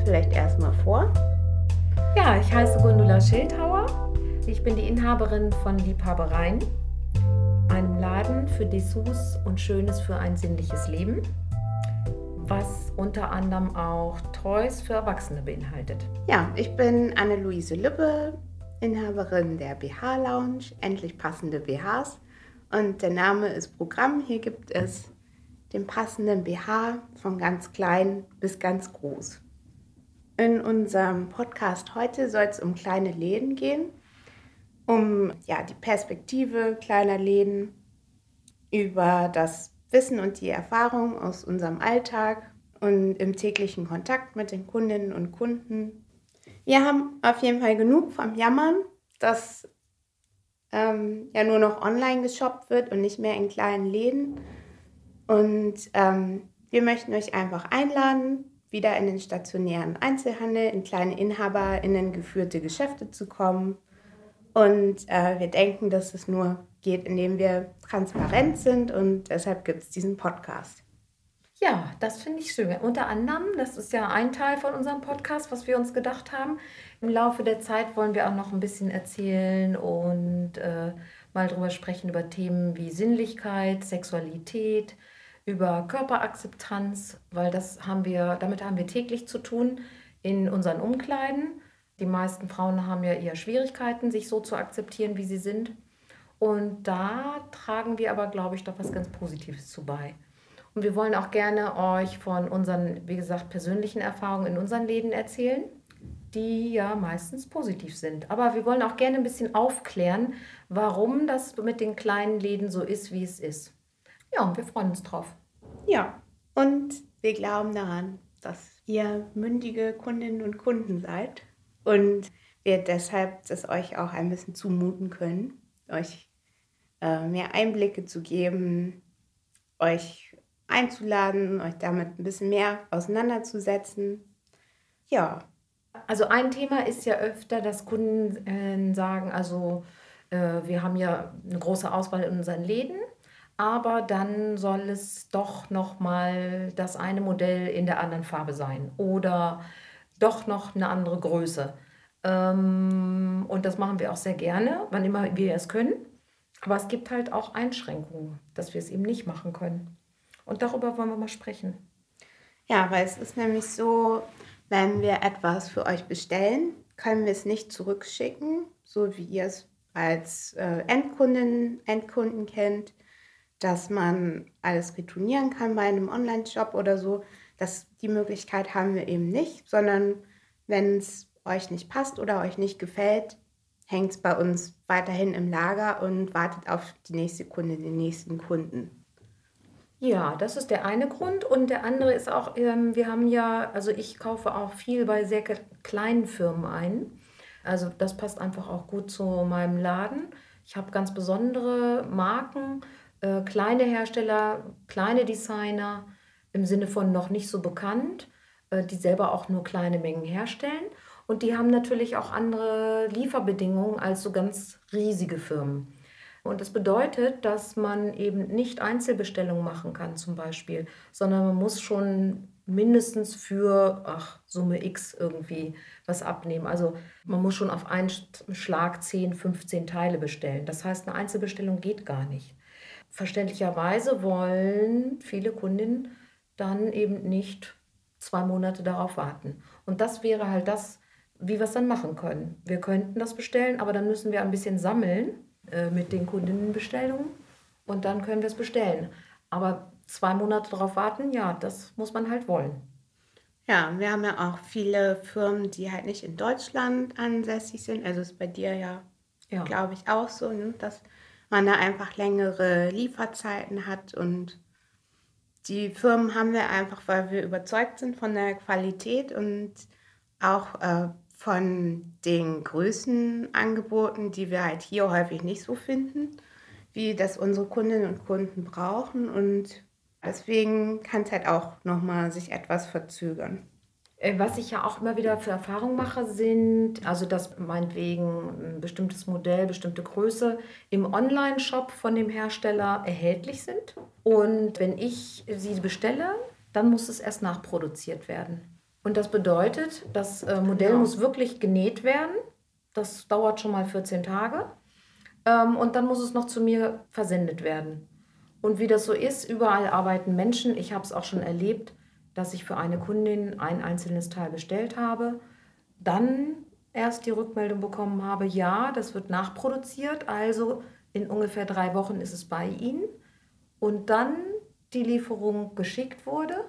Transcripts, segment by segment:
uns vielleicht erstmal vor. Ja, ich heiße Gundula Schildhauer. Ich bin die Inhaberin von Liebhabereien, einem Laden für Dessous und Schönes für ein sinnliches Leben, was unter anderem auch Toys für Erwachsene beinhaltet. Ja, ich bin Anne-Luise Lübbe, Inhaberin der BH Lounge, endlich passende BHs. Und der Name ist Programm. Hier gibt es den passenden BH von ganz klein bis ganz groß. In unserem Podcast heute soll es um kleine Läden gehen, um ja, die Perspektive kleiner Läden, über das Wissen und die Erfahrung aus unserem Alltag und im täglichen Kontakt mit den Kundinnen und Kunden. Wir haben auf jeden Fall genug vom Jammern, dass ähm, ja nur noch online geshoppt wird und nicht mehr in kleinen Läden. Und ähm, wir möchten euch einfach einladen, wieder in den stationären Einzelhandel, in kleine InhaberInnen geführte Geschäfte zu kommen. Und äh, wir denken, dass es nur geht, indem wir transparent sind und deshalb gibt es diesen Podcast. Ja, das finde ich schön. Unter anderem, das ist ja ein Teil von unserem Podcast, was wir uns gedacht haben. Im Laufe der Zeit wollen wir auch noch ein bisschen erzählen und äh, mal drüber sprechen über Themen wie Sinnlichkeit, Sexualität, über Körperakzeptanz, weil das haben wir, damit haben wir täglich zu tun in unseren Umkleiden. Die meisten Frauen haben ja eher Schwierigkeiten, sich so zu akzeptieren, wie sie sind. Und da tragen wir aber, glaube ich, doch was ganz Positives zu bei. Und wir wollen auch gerne euch von unseren, wie gesagt, persönlichen Erfahrungen in unseren Läden erzählen, die ja meistens positiv sind. Aber wir wollen auch gerne ein bisschen aufklären, warum das mit den kleinen Läden so ist, wie es ist. Ja, und wir freuen uns drauf. Ja, und wir glauben daran, dass ihr mündige Kundinnen und Kunden seid und wir deshalb das euch auch ein bisschen zumuten können, euch äh, mehr Einblicke zu geben, euch einzuladen, euch damit ein bisschen mehr auseinanderzusetzen. Ja. Also ein Thema ist ja öfter, dass Kunden äh, sagen, also äh, wir haben ja eine große Auswahl in unseren Läden aber dann soll es doch noch mal das eine Modell in der anderen Farbe sein oder doch noch eine andere Größe. Ähm, und das machen wir auch sehr gerne, wann immer wir es können. Aber es gibt halt auch Einschränkungen, dass wir es eben nicht machen können. Und darüber wollen wir mal sprechen. Ja, weil es ist nämlich so, wenn wir etwas für euch bestellen, können wir es nicht zurückschicken, so wie ihr es als äh, Endkundin, Endkunden kennt dass man alles retournieren kann bei einem Online-Shop oder so. Das, die Möglichkeit haben wir eben nicht, sondern wenn es euch nicht passt oder euch nicht gefällt, hängt es bei uns weiterhin im Lager und wartet auf die nächste Kunde, den nächsten Kunden. Ja, das ist der eine Grund. Und der andere ist auch, ähm, wir haben ja, also ich kaufe auch viel bei sehr kleinen Firmen ein. Also das passt einfach auch gut zu meinem Laden. Ich habe ganz besondere Marken äh, kleine Hersteller, kleine Designer im Sinne von noch nicht so bekannt, äh, die selber auch nur kleine Mengen herstellen. Und die haben natürlich auch andere Lieferbedingungen als so ganz riesige Firmen. Und das bedeutet, dass man eben nicht Einzelbestellungen machen kann zum Beispiel, sondern man muss schon mindestens für ach, Summe X irgendwie was abnehmen. Also man muss schon auf einen Schlag 10, 15 Teile bestellen. Das heißt, eine Einzelbestellung geht gar nicht verständlicherweise wollen viele Kundinnen dann eben nicht zwei Monate darauf warten. Und das wäre halt das, wie wir es dann machen können. Wir könnten das bestellen, aber dann müssen wir ein bisschen sammeln äh, mit den Kundinnenbestellungen und dann können wir es bestellen. Aber zwei Monate darauf warten, ja, das muss man halt wollen. Ja, wir haben ja auch viele Firmen, die halt nicht in Deutschland ansässig sind. Also ist bei dir ja, ja. glaube ich, auch so, ne? dass man da einfach längere Lieferzeiten hat und die Firmen haben wir einfach, weil wir überzeugt sind von der Qualität und auch äh, von den Größenangeboten, die wir halt hier häufig nicht so finden, wie das unsere Kundinnen und Kunden brauchen und deswegen kann es halt auch nochmal sich etwas verzögern. Äh, was ich ja auch immer wieder für Erfahrungen mache, sind, also dass meinetwegen ein bestimmtes Modell, bestimmte Größe im Online-Shop von dem Hersteller erhältlich sind. Und wenn ich sie bestelle, dann muss es erst nachproduziert werden. Und das bedeutet, das äh, Modell ja. muss wirklich genäht werden. Das dauert schon mal 14 Tage. Ähm, und dann muss es noch zu mir versendet werden. Und wie das so ist, überall arbeiten Menschen. Ich habe es auch schon erlebt dass ich für eine Kundin ein einzelnes Teil bestellt habe, dann erst die Rückmeldung bekommen habe, ja, das wird nachproduziert, also in ungefähr drei Wochen ist es bei Ihnen. Und dann die Lieferung geschickt wurde,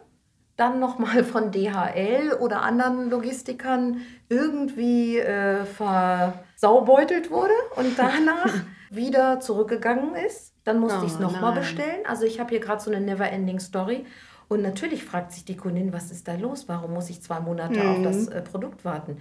dann nochmal von DHL oder anderen Logistikern irgendwie äh, versaubeutelt wurde und danach wieder zurückgegangen ist. Dann musste oh, ich es nochmal bestellen. Also ich habe hier gerade so eine Never-Ending Story. Und natürlich fragt sich die Kundin, was ist da los? Warum muss ich zwei Monate mhm. auf das äh, Produkt warten?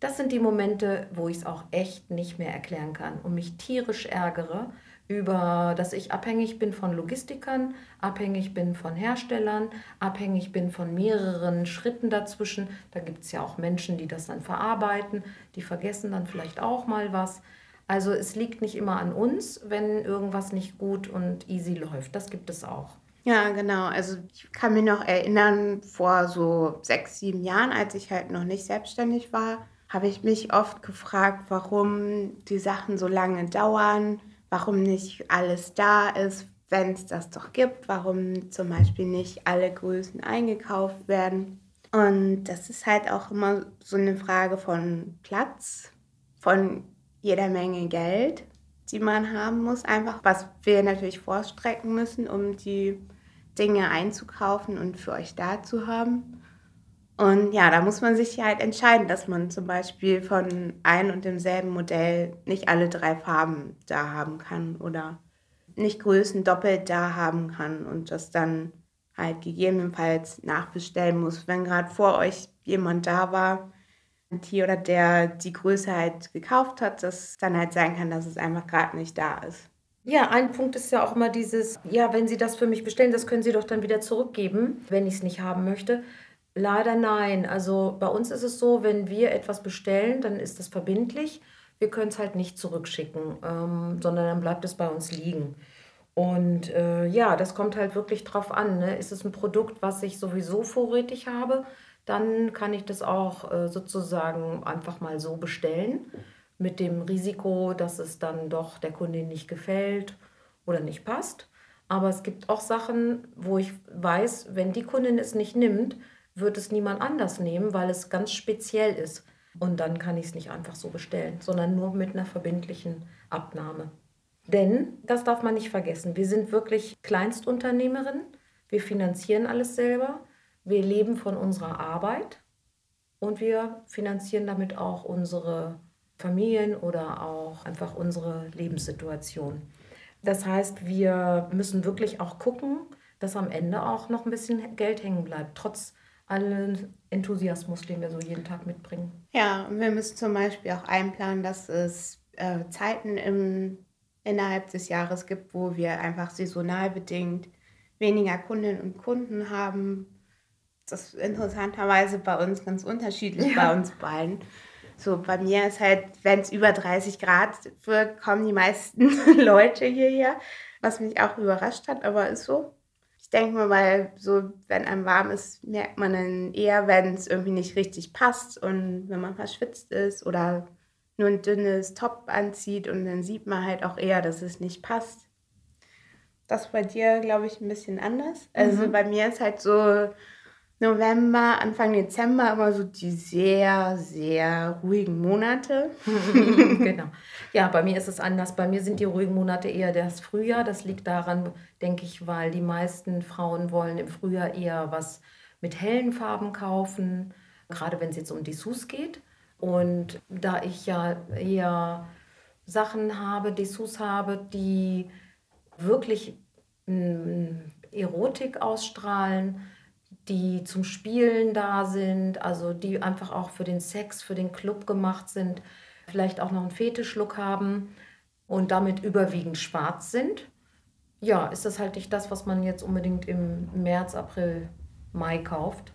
Das sind die Momente, wo ich es auch echt nicht mehr erklären kann und mich tierisch ärgere über, dass ich abhängig bin von Logistikern, abhängig bin von Herstellern, abhängig bin von mehreren Schritten dazwischen. Da gibt es ja auch Menschen, die das dann verarbeiten, die vergessen dann vielleicht auch mal was. Also es liegt nicht immer an uns, wenn irgendwas nicht gut und easy läuft. Das gibt es auch. Ja, genau. Also ich kann mich noch erinnern, vor so sechs, sieben Jahren, als ich halt noch nicht selbstständig war, habe ich mich oft gefragt, warum die Sachen so lange dauern, warum nicht alles da ist, wenn es das doch gibt, warum zum Beispiel nicht alle Größen eingekauft werden. Und das ist halt auch immer so eine Frage von Platz, von jeder Menge Geld die man haben muss, einfach was wir natürlich vorstrecken müssen, um die Dinge einzukaufen und für euch da zu haben. Und ja, da muss man sich halt entscheiden, dass man zum Beispiel von ein und demselben Modell nicht alle drei Farben da haben kann oder nicht Größen doppelt da haben kann und das dann halt gegebenenfalls nachbestellen muss, wenn gerade vor euch jemand da war, die oder der die Größe halt gekauft hat, dass dann halt sein kann, dass es einfach gerade nicht da ist. Ja, ein Punkt ist ja auch immer dieses, ja, wenn Sie das für mich bestellen, das können Sie doch dann wieder zurückgeben, wenn ich es nicht haben möchte. Leider nein. Also bei uns ist es so, wenn wir etwas bestellen, dann ist das verbindlich. Wir können es halt nicht zurückschicken, ähm, sondern dann bleibt es bei uns liegen. Und äh, ja, das kommt halt wirklich drauf an. Ne? Ist es ein Produkt, was ich sowieso vorrätig habe, dann kann ich das auch äh, sozusagen einfach mal so bestellen mit dem Risiko, dass es dann doch der Kundin nicht gefällt oder nicht passt. Aber es gibt auch Sachen, wo ich weiß, wenn die Kundin es nicht nimmt, wird es niemand anders nehmen, weil es ganz speziell ist. Und dann kann ich es nicht einfach so bestellen, sondern nur mit einer verbindlichen Abnahme. Denn, das darf man nicht vergessen, wir sind wirklich Kleinstunternehmerin. Wir finanzieren alles selber. Wir leben von unserer Arbeit und wir finanzieren damit auch unsere Familien oder auch einfach unsere Lebenssituation. Das heißt, wir müssen wirklich auch gucken, dass am Ende auch noch ein bisschen Geld hängen bleibt, trotz allen Enthusiasmus, den wir so jeden Tag mitbringen. Ja, wir müssen zum Beispiel auch einplanen, dass es äh, Zeiten im, innerhalb des Jahres gibt, wo wir einfach saisonal bedingt weniger Kundinnen und Kunden haben. Das ist interessanterweise bei uns ganz unterschiedlich, ja. bei uns beiden. So, bei mir ist halt, wenn es über 30 Grad wird, kommen die meisten Leute hierher, was mich auch überrascht hat, aber ist so. Ich denke mal, weil so, wenn einem warm ist, merkt man dann eher, wenn es irgendwie nicht richtig passt und wenn man verschwitzt ist oder nur ein dünnes Top anzieht und dann sieht man halt auch eher, dass es nicht passt. Das bei dir, glaube ich, ein bisschen anders. Also mhm. bei mir ist halt so, November, Anfang Dezember immer so die sehr, sehr ruhigen Monate. genau. Ja, bei mir ist es anders. Bei mir sind die ruhigen Monate eher das Frühjahr. Das liegt daran, denke ich, weil die meisten Frauen wollen im Frühjahr eher was mit hellen Farben kaufen, gerade wenn es jetzt um Dessous geht. Und da ich ja eher Sachen habe, Dessous habe, die wirklich mm, Erotik ausstrahlen, die zum Spielen da sind, also die einfach auch für den Sex, für den Club gemacht sind, vielleicht auch noch einen Fetischlook haben und damit überwiegend schwarz sind. Ja, ist das halt nicht das, was man jetzt unbedingt im März, April, Mai kauft.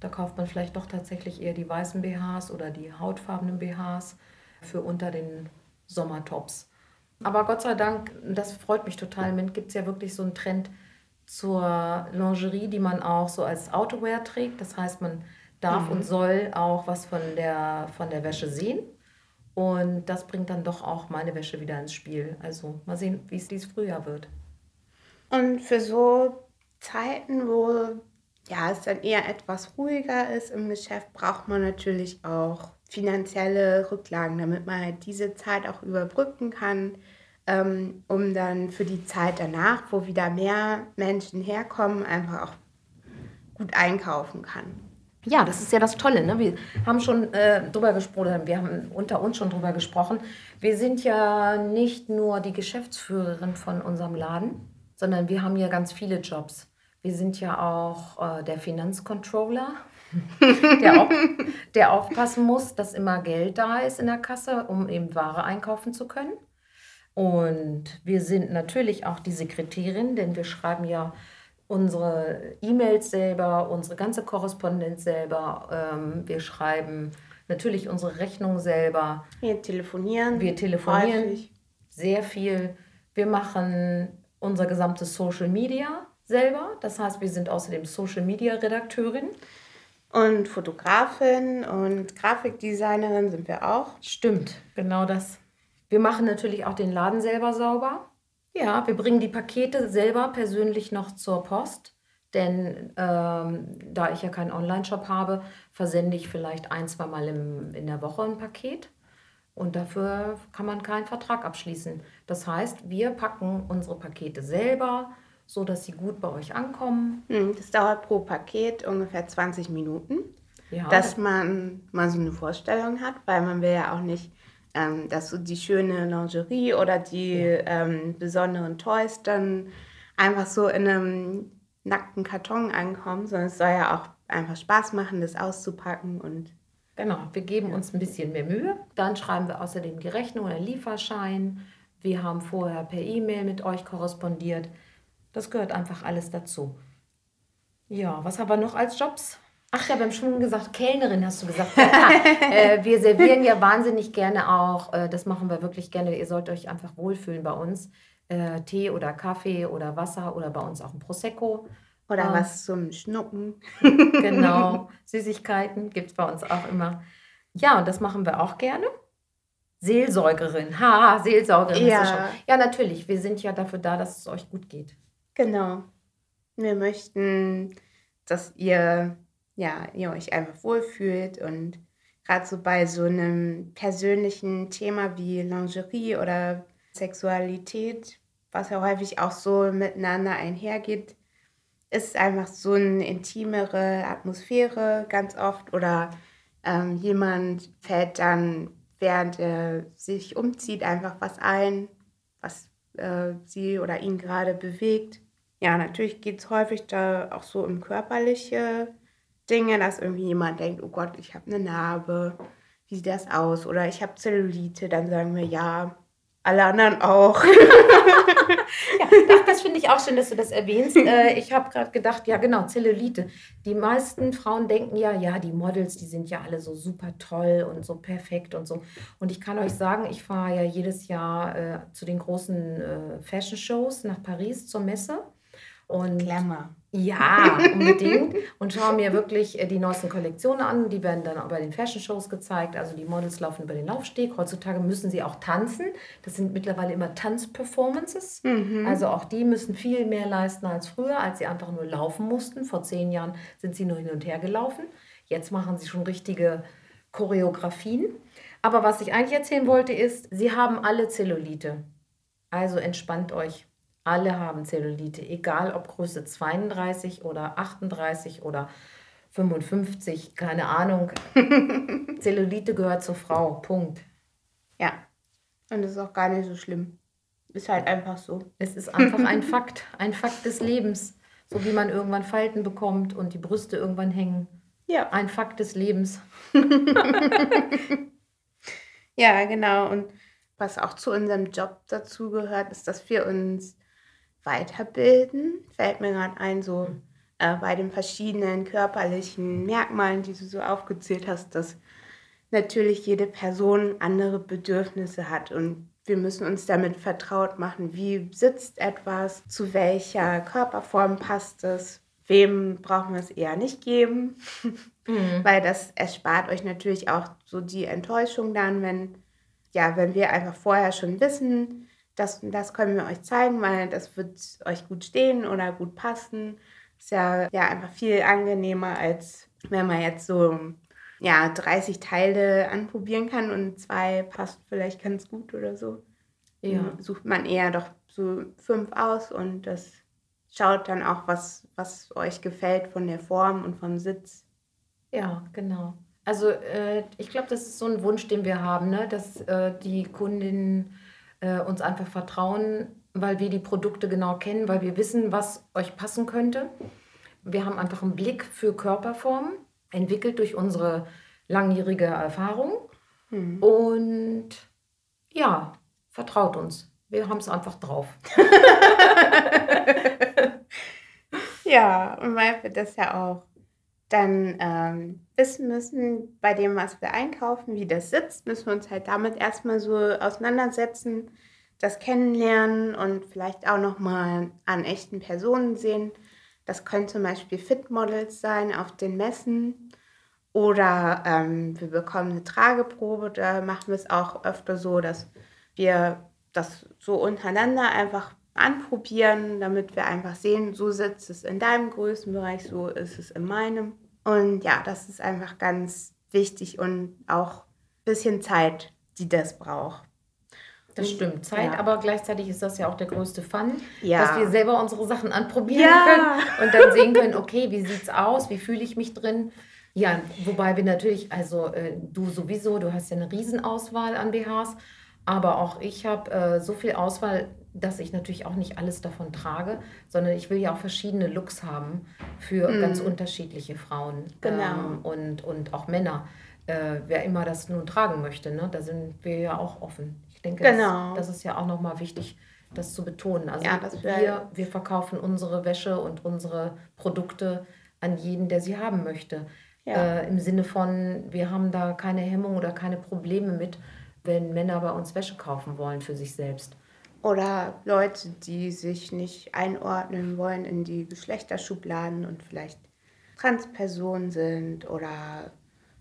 Da kauft man vielleicht doch tatsächlich eher die weißen BHs oder die hautfarbenen BHs für unter den Sommertops. Aber Gott sei Dank, das freut mich total, gibt es ja wirklich so einen Trend zur Lingerie, die man auch so als Outerwear trägt. Das heißt, man darf mhm. und soll auch was von der, von der Wäsche sehen. Und das bringt dann doch auch meine Wäsche wieder ins Spiel. Also mal sehen, wie es dies Frühjahr wird. Und für so Zeiten, wo ja, es dann eher etwas ruhiger ist im Geschäft, braucht man natürlich auch finanzielle Rücklagen, damit man halt diese Zeit auch überbrücken kann, ähm, um dann für die Zeit danach, wo wieder mehr Menschen herkommen, einfach auch gut einkaufen kann. Ja, das ist ja das Tolle. Ne? Wir haben schon äh, drüber gesprochen, wir haben unter uns schon drüber gesprochen. Wir sind ja nicht nur die Geschäftsführerin von unserem Laden, sondern wir haben ja ganz viele Jobs. Wir sind ja auch äh, der Finanzcontroller, der, auch, der aufpassen muss, dass immer Geld da ist in der Kasse, um eben Ware einkaufen zu können. Und wir sind natürlich auch die Sekretärin, denn wir schreiben ja unsere E-Mails selber, unsere ganze Korrespondenz selber. Ähm, wir schreiben natürlich unsere Rechnung selber. Wir telefonieren. Wir telefonieren häufig. sehr viel. Wir machen unser gesamtes Social Media selber. Das heißt, wir sind außerdem Social Media Redakteurin. Und Fotografin und Grafikdesignerin sind wir auch. Stimmt, genau das. Wir machen natürlich auch den Laden selber sauber. Ja, wir bringen die Pakete selber persönlich noch zur Post. Denn ähm, da ich ja keinen Online-Shop habe, versende ich vielleicht ein, zwei Mal im, in der Woche ein Paket. Und dafür kann man keinen Vertrag abschließen. Das heißt, wir packen unsere Pakete selber, so dass sie gut bei euch ankommen. Hm, das dauert pro Paket ungefähr 20 Minuten, ja, dass man mal so eine Vorstellung hat, weil man will ja auch nicht, ähm, dass so die schöne Lingerie oder die ja. ähm, besonderen Toys dann einfach so in einem nackten Karton ankommen, sondern es soll ja auch einfach Spaß machen, das auszupacken und Genau, wir geben uns ein bisschen mehr Mühe. Dann schreiben wir außerdem die Rechnung oder Lieferschein. Wir haben vorher per E-Mail mit euch korrespondiert. Das gehört einfach alles dazu. Ja, was haben wir noch als Jobs? Ach ja, wir haben schon gesagt, Kellnerin hast du gesagt. Ja, äh, wir servieren ja wahnsinnig gerne auch, äh, das machen wir wirklich gerne. Ihr sollt euch einfach wohlfühlen bei uns. Äh, Tee oder Kaffee oder Wasser oder bei uns auch ein Prosecco. Oder ähm, was zum Schnucken. genau, Süßigkeiten gibt es bei uns auch immer. Ja, und das machen wir auch gerne. Seelsorgerin, ha, Seelsorgerin. Ja. ja, natürlich, wir sind ja dafür da, dass es euch gut geht. Genau. Wir möchten, dass ihr, ja, ihr euch einfach wohlfühlt. Und gerade so bei so einem persönlichen Thema wie Lingerie oder Sexualität, was ja häufig auch so miteinander einhergeht, ist einfach so eine intimere Atmosphäre ganz oft. Oder ähm, jemand fällt dann, während er sich umzieht, einfach was ein, was äh, sie oder ihn gerade bewegt. Ja, natürlich geht es häufig da auch so um körperliche Dinge, dass irgendwie jemand denkt, oh Gott, ich habe eine Narbe, wie sieht das aus? Oder ich habe Zellulite, dann sagen wir ja, alle anderen auch. ja, das finde ich auch schön, dass du das erwähnst. Äh, ich habe gerade gedacht, ja genau, Zellulite. Die meisten Frauen denken ja, ja, die Models, die sind ja alle so super toll und so perfekt und so. Und ich kann euch sagen, ich fahre ja jedes Jahr äh, zu den großen äh, Fashion-Shows nach Paris zur Messe. Und Glamour. Ja, unbedingt. und schaue mir wirklich äh, die neuesten Kollektionen an. Die werden dann auch bei den Fashion Shows gezeigt. Also die Models laufen über den Laufsteg. Heutzutage müssen sie auch tanzen. Das sind mittlerweile immer Tanzperformances. Mhm. Also auch die müssen viel mehr leisten als früher, als sie einfach nur laufen mussten. Vor zehn Jahren sind sie nur hin und her gelaufen. Jetzt machen sie schon richtige Choreografien. Aber was ich eigentlich erzählen wollte, ist, sie haben alle Zellulite. Also entspannt euch. Alle haben Zellulite, egal ob Größe 32 oder 38 oder 55, keine Ahnung. Zellulite gehört zur Frau, Punkt. Ja, und das ist auch gar nicht so schlimm. Ist halt einfach so. Es ist einfach ein Fakt, ein Fakt des Lebens. So wie man irgendwann Falten bekommt und die Brüste irgendwann hängen. Ja. Ein Fakt des Lebens. ja, genau. Und was auch zu unserem Job dazu gehört, ist, dass wir uns weiterbilden. Fällt mir gerade ein, so äh, bei den verschiedenen körperlichen Merkmalen, die du so aufgezählt hast, dass natürlich jede Person andere Bedürfnisse hat und wir müssen uns damit vertraut machen, wie sitzt etwas, zu welcher Körperform passt es, wem brauchen wir es eher nicht geben, mhm. weil das erspart euch natürlich auch so die Enttäuschung dann, wenn ja, wenn wir einfach vorher schon wissen, das, das können wir euch zeigen, weil das wird euch gut stehen oder gut passen. Ist ja, ja einfach viel angenehmer, als wenn man jetzt so ja, 30 Teile anprobieren kann und zwei passt vielleicht ganz gut oder so. Ja. Sucht man eher doch so fünf aus und das schaut dann auch, was, was euch gefällt von der Form und vom Sitz. Ja, genau. Also äh, ich glaube, das ist so ein Wunsch, den wir haben, ne? dass äh, die Kundinnen äh, uns einfach vertrauen, weil wir die Produkte genau kennen, weil wir wissen, was euch passen könnte. Wir haben einfach einen Blick für Körperformen, entwickelt durch unsere langjährige Erfahrung. Hm. Und ja, vertraut uns. Wir haben es einfach drauf. ja, und wir das ja auch dann ähm, wissen müssen, bei dem, was wir einkaufen, wie das sitzt, müssen wir uns halt damit erstmal so auseinandersetzen, das kennenlernen und vielleicht auch nochmal an echten Personen sehen. Das können zum Beispiel Fitmodels sein auf den Messen oder ähm, wir bekommen eine Trageprobe. Da machen wir es auch öfter so, dass wir das so untereinander einfach anprobieren, damit wir einfach sehen, so sitzt es in deinem Größenbereich, so ist es in meinem. Und ja, das ist einfach ganz wichtig und auch ein bisschen Zeit, die das braucht. Das stimmt, Zeit, ja. aber gleichzeitig ist das ja auch der größte Fun, ja. dass wir selber unsere Sachen anprobieren ja. können und dann sehen können, okay, wie sieht es aus, wie fühle ich mich drin. Ja, wobei wir natürlich, also äh, du sowieso, du hast ja eine Riesenauswahl an BHs, aber auch ich habe äh, so viel Auswahl, dass ich natürlich auch nicht alles davon trage, sondern ich will ja auch verschiedene Looks haben für mm. ganz unterschiedliche Frauen genau. ähm, und, und auch Männer. Äh, wer immer das nun tragen möchte, ne? da sind wir ja auch offen. Ich denke, genau. das, das ist ja auch nochmal wichtig, das zu betonen. Also ja, wir, wir verkaufen unsere Wäsche und unsere Produkte an jeden, der sie haben möchte. Ja. Äh, Im Sinne von, wir haben da keine Hemmung oder keine Probleme mit, wenn Männer bei uns Wäsche kaufen wollen für sich selbst. Oder Leute, die sich nicht einordnen wollen in die Geschlechterschubladen und vielleicht Transpersonen sind oder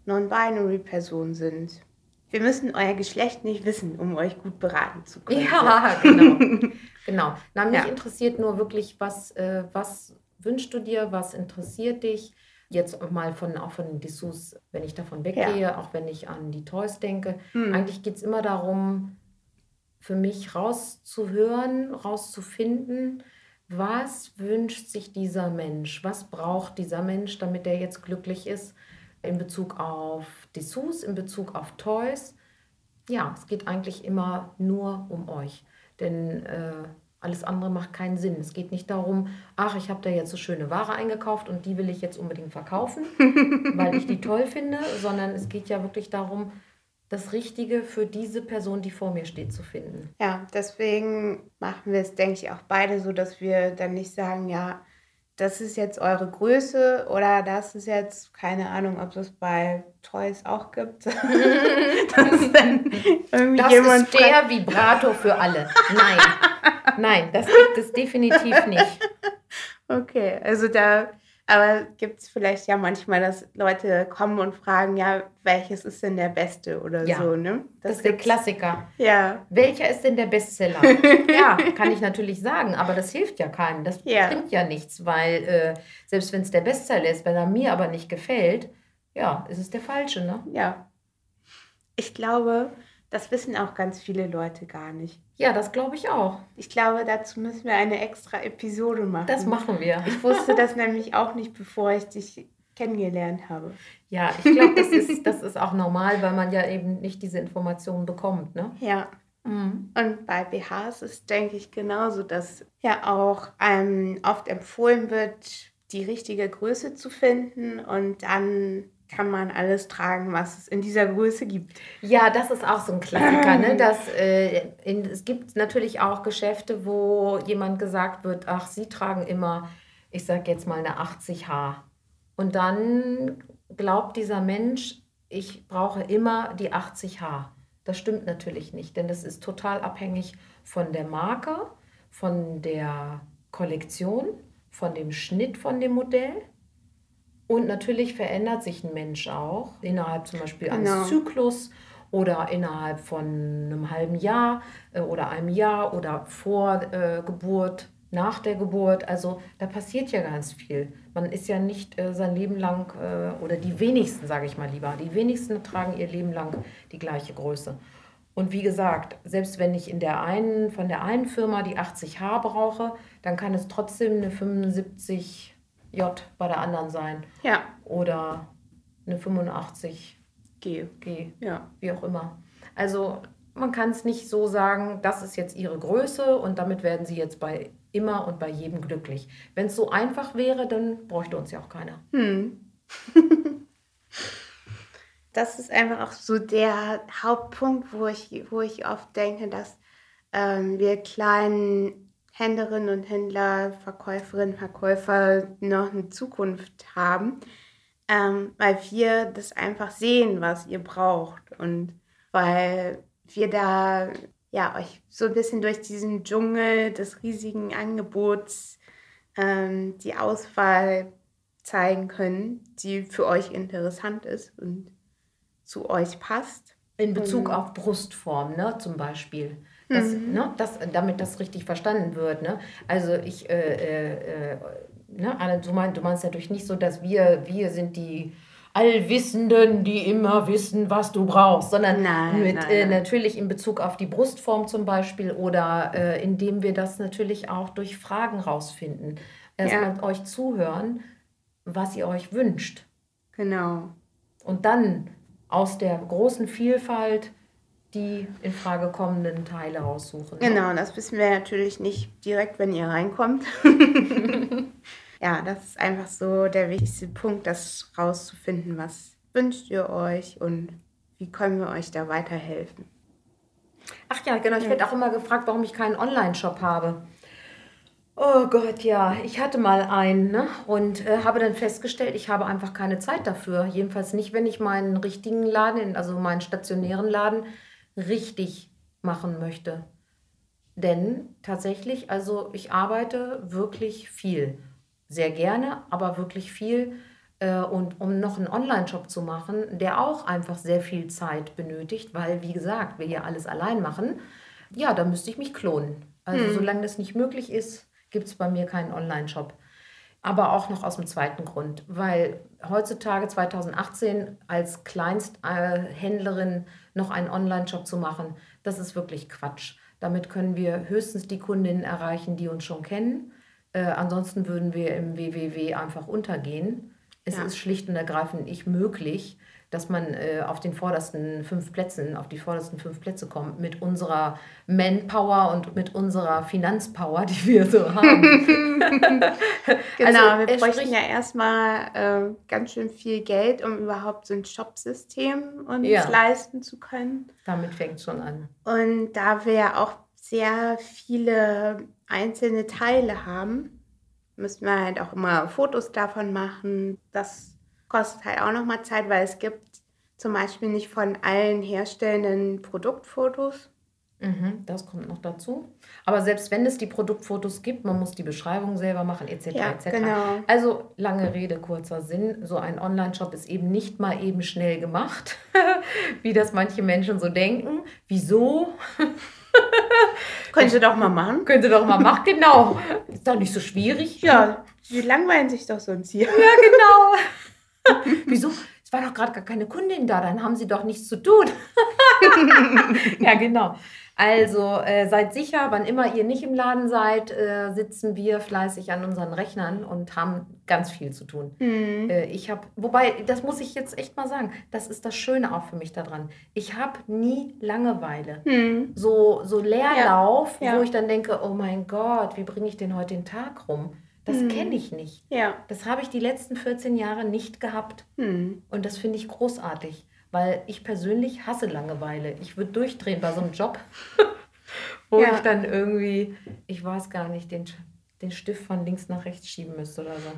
Non-Binary-Personen sind. Wir müssen euer Geschlecht nicht wissen, um euch gut beraten zu können. Ja, genau. genau. Na, mich ja. interessiert nur wirklich, was, äh, was wünschst du dir, was interessiert dich? Jetzt mal von, auch von Dessous, wenn ich davon weggehe, ja. auch wenn ich an die Toys denke. Hm. Eigentlich geht es immer darum, für mich rauszuhören, rauszufinden, was wünscht sich dieser Mensch? Was braucht dieser Mensch, damit er jetzt glücklich ist in Bezug auf Dessous, in Bezug auf Toys? Ja, es geht eigentlich immer nur um euch. Denn äh, alles andere macht keinen Sinn. Es geht nicht darum, ach, ich habe da jetzt so schöne Ware eingekauft und die will ich jetzt unbedingt verkaufen, weil ich die toll finde, sondern es geht ja wirklich darum, das Richtige für diese Person, die vor mir steht, zu finden. Ja, deswegen machen wir es, denke ich, auch beide so, dass wir dann nicht sagen, ja, das ist jetzt eure Größe oder das ist jetzt, keine Ahnung, ob es bei Toys auch gibt. das ist der Vibrator für alle. Nein, nein, das gibt es definitiv nicht. Okay, also da aber gibt es vielleicht ja manchmal, dass Leute kommen und fragen, ja, welches ist denn der beste oder ja, so, ne? Das, das ist der Klassiker. Ja. Welcher ist denn der Bestseller? ja, kann ich natürlich sagen, aber das hilft ja keinem. Das ja. bringt ja nichts, weil äh, selbst wenn es der Bestseller ist, wenn er mir aber nicht gefällt, ja, ist es der falsche, ne? Ja. Ich glaube, das wissen auch ganz viele Leute gar nicht. Ja, das glaube ich auch. Ich glaube, dazu müssen wir eine extra Episode machen. Das machen wir. Ich wusste das nämlich auch nicht, bevor ich dich kennengelernt habe. Ja, ich glaube, das ist, das ist auch normal, weil man ja eben nicht diese Informationen bekommt. Ne? Ja. Mhm. Und bei BHs ist, denke ich, genauso, dass ja auch einem oft empfohlen wird, die richtige Größe zu finden und dann kann man alles tragen, was es in dieser Größe gibt. Ja, das ist auch so ein Klassiker. ne? Das, äh, in, es gibt natürlich auch Geschäfte, wo jemand gesagt wird, ach, Sie tragen immer ich sage jetzt mal eine 80H. Und dann glaubt dieser Mensch, ich brauche immer die 80H. Das stimmt natürlich nicht, denn das ist total abhängig von der Marke, von der Kollektion, von dem Schnitt von dem Modell. Und natürlich verändert sich ein Mensch auch innerhalb zum Beispiel eines Genau. Zyklus oder innerhalb von einem halben Jahr äh, oder einem Jahr oder vor äh, Geburt, nach der Geburt. Also da passiert ja ganz viel. Man ist ja nicht äh, sein Leben lang, äh, oder die wenigsten, sage ich mal lieber, die wenigsten tragen ihr Leben lang die gleiche Größe. Und wie gesagt, selbst wenn ich in der einen, von der einen Firma die 80H brauche, dann kann es trotzdem eine 75J bei der anderen sein Ja, oder eine 85G, geh. Ja. wie auch immer. Also man kann es nicht so sagen, das ist jetzt ihre Größe und damit werden sie jetzt bei immer und bei jedem glücklich. Wenn es so einfach wäre, dann bräuchte uns ja auch keiner. Hm. das ist einfach auch so der Hauptpunkt, wo ich, wo ich oft denke, dass ähm, wir kleinen Händlerinnen und Händler, Verkäuferinnen, Verkäufer noch eine Zukunft haben, ähm, weil wir das einfach sehen, was ihr braucht und weil wir da ja euch so ein bisschen durch diesen Dschungel des riesigen Angebots ähm, die Auswahl zeigen können, die für euch interessant ist und zu euch passt. In Bezug auf Brustform, ne, zum Beispiel. Das, ne, das, damit das richtig verstanden wird. Ne? Also ich, äh, äh, äh, ne, Anne, du, mein, du meinst natürlich nicht so, dass wir, wir sind die Allwissenden, die immer wissen, was du brauchst, sondern Nein, mit, nein, äh, nein. natürlich in Bezug auf die Brustform zum Beispiel oder äh, indem wir das natürlich auch durch Fragen rausfinden. Erstmal Ja. euch zuhören, was ihr euch wünscht. Genau. Und dann aus der großen Vielfalt die in Frage kommenden Teile raussuchen. Genau, das wissen wir natürlich nicht direkt, wenn ihr reinkommt. ja, das ist einfach so der wichtigste Punkt, das rauszufinden, was wünscht ihr euch und wie können wir euch da weiterhelfen. Ach ja, genau. Ich werde auch immer gefragt, warum ich keinen Online-Shop habe. Oh Gott, ja. Ich hatte mal einen ne? und äh, habe dann festgestellt, ich habe einfach keine Zeit dafür. Jedenfalls nicht, wenn ich meinen richtigen Laden, also meinen stationären Laden, richtig machen möchte. Denn tatsächlich, also ich arbeite wirklich viel. Sehr gerne, aber wirklich viel. Äh, Und um noch einen Online-Shop zu machen, der auch einfach sehr viel Zeit benötigt, weil, wie gesagt, wir ja alles allein machen, ja, da müsste ich mich klonen. Also solange das nicht möglich ist, gibt es bei mir keinen Online-Shop. Aber auch noch aus dem zweiten Grund, weil heutzutage 2018 als Kleinsthändlerin noch einen Online-Shop zu machen, das ist wirklich Quatsch. Damit können wir höchstens die Kundinnen erreichen, die uns schon kennen. Äh, ansonsten würden wir im WWW einfach untergehen. Es Ja. ist schlicht und ergreifend nicht möglich, dass man äh, auf den vordersten fünf Plätzen, auf die vordersten fünf Plätze kommt mit unserer Manpower und mit unserer Finanzpower, die wir so haben. Genau, Also, wir bräuchten ja erstmal äh, ganz schön viel Geld, um überhaupt so ein Shop-System uns Ja. leisten zu können. Damit fängt schon an. Und da wir ja auch sehr viele einzelne Teile haben, müssen wir halt auch immer Fotos davon machen. Das kostet halt auch nochmal Zeit, weil es gibt zum Beispiel nicht von allen Herstellenden Produktfotos. Mhm, das kommt noch dazu. Aber selbst wenn es die Produktfotos gibt, man muss die Beschreibung selber machen, etc. Ja, etc. genau. Also lange Rede, kurzer Sinn. So ein Online-Shop ist eben nicht mal eben schnell gemacht, wie das manche Menschen so denken. Wieso? Könnt ihr doch mal machen. Können Sie doch mal machen, genau. Ist doch nicht so schwierig. Ja, die langweilen sich doch sonst hier. Ja, genau. Wieso? Es war doch gerade gar keine Kundin da, dann haben Sie doch nichts zu tun. ja, genau. Also äh, seid sicher, wann immer ihr nicht im Laden seid, äh, sitzen wir fleißig an unseren Rechnern und haben ganz viel zu tun. Hm. Äh, ich habe, wobei, das muss ich jetzt echt mal sagen, das ist das Schöne auch für mich daran. Ich habe nie Langeweile. Hm. So, so Leerlauf, Ja, ja. wo ich dann denke, oh mein Gott, wie bringe ich denn heute den Tag rum? Das Mhm. kenne ich nicht. Ja. Das habe ich die letzten 14 Jahre nicht gehabt. Hm. Und das finde ich großartig, weil ich persönlich hasse Langeweile. Ich würde durchdrehen bei so einem Job, wo Ja. ich dann irgendwie, ich weiß gar nicht, den den Stift von links nach rechts schieben müsste oder so.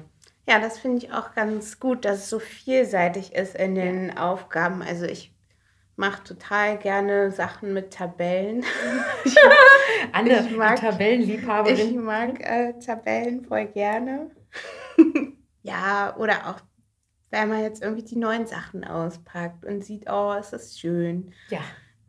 Ja, das finde ich auch ganz gut, dass es so vielseitig ist in den Aufgaben. Also ich mache total gerne Sachen mit Tabellen. Anne, Ich mag- Tabellenliebhaberin. Ich mag äh, Tabellen voll gerne. ja, oder auch, wenn man jetzt irgendwie die neuen Sachen auspackt und sieht, oh, es ist schön. ja,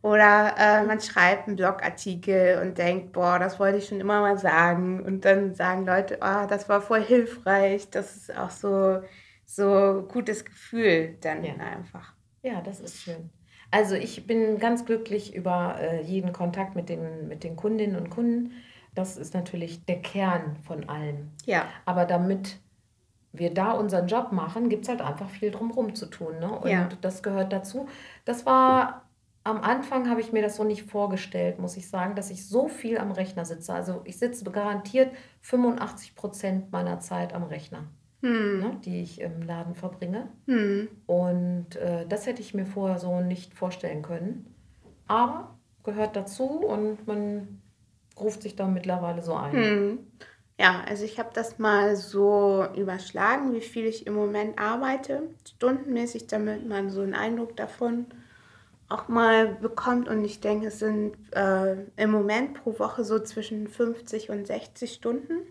Oder äh, man schreibt einen Blogartikel und denkt, boah, das wollte ich schon immer mal sagen. Und dann sagen Leute, oh, das war voll hilfreich. Das ist auch so so gutes Gefühl dann Ja. einfach. ja, das ist schön. Also ich bin ganz glücklich über äh, jeden Kontakt mit den, mit den Kundinnen und Kunden. Das ist natürlich der Kern von allem. Ja. Aber damit wir da unseren Job machen, gibt es halt einfach viel drumherum zu tun. Ne? Und Ja. das gehört dazu. Das war am Anfang, habe ich mir das so nicht vorgestellt, muss ich sagen, dass ich so viel am Rechner sitze. Also ich sitze garantiert 85 Prozent meiner Zeit am Rechner, Hm. ne, die ich im Laden verbringe. Hm. Und äh, das hätte ich mir vorher so nicht vorstellen können. Aber gehört dazu und man ruft sich da mittlerweile so ein. Hm. Ja, also ich habe das mal so überschlagen, wie viel ich im Moment arbeite, stundenmäßig, damit man so einen Eindruck davon auch mal bekommt. Und ich denke, es sind äh, im Moment pro Woche so zwischen 50 und 60 Stunden,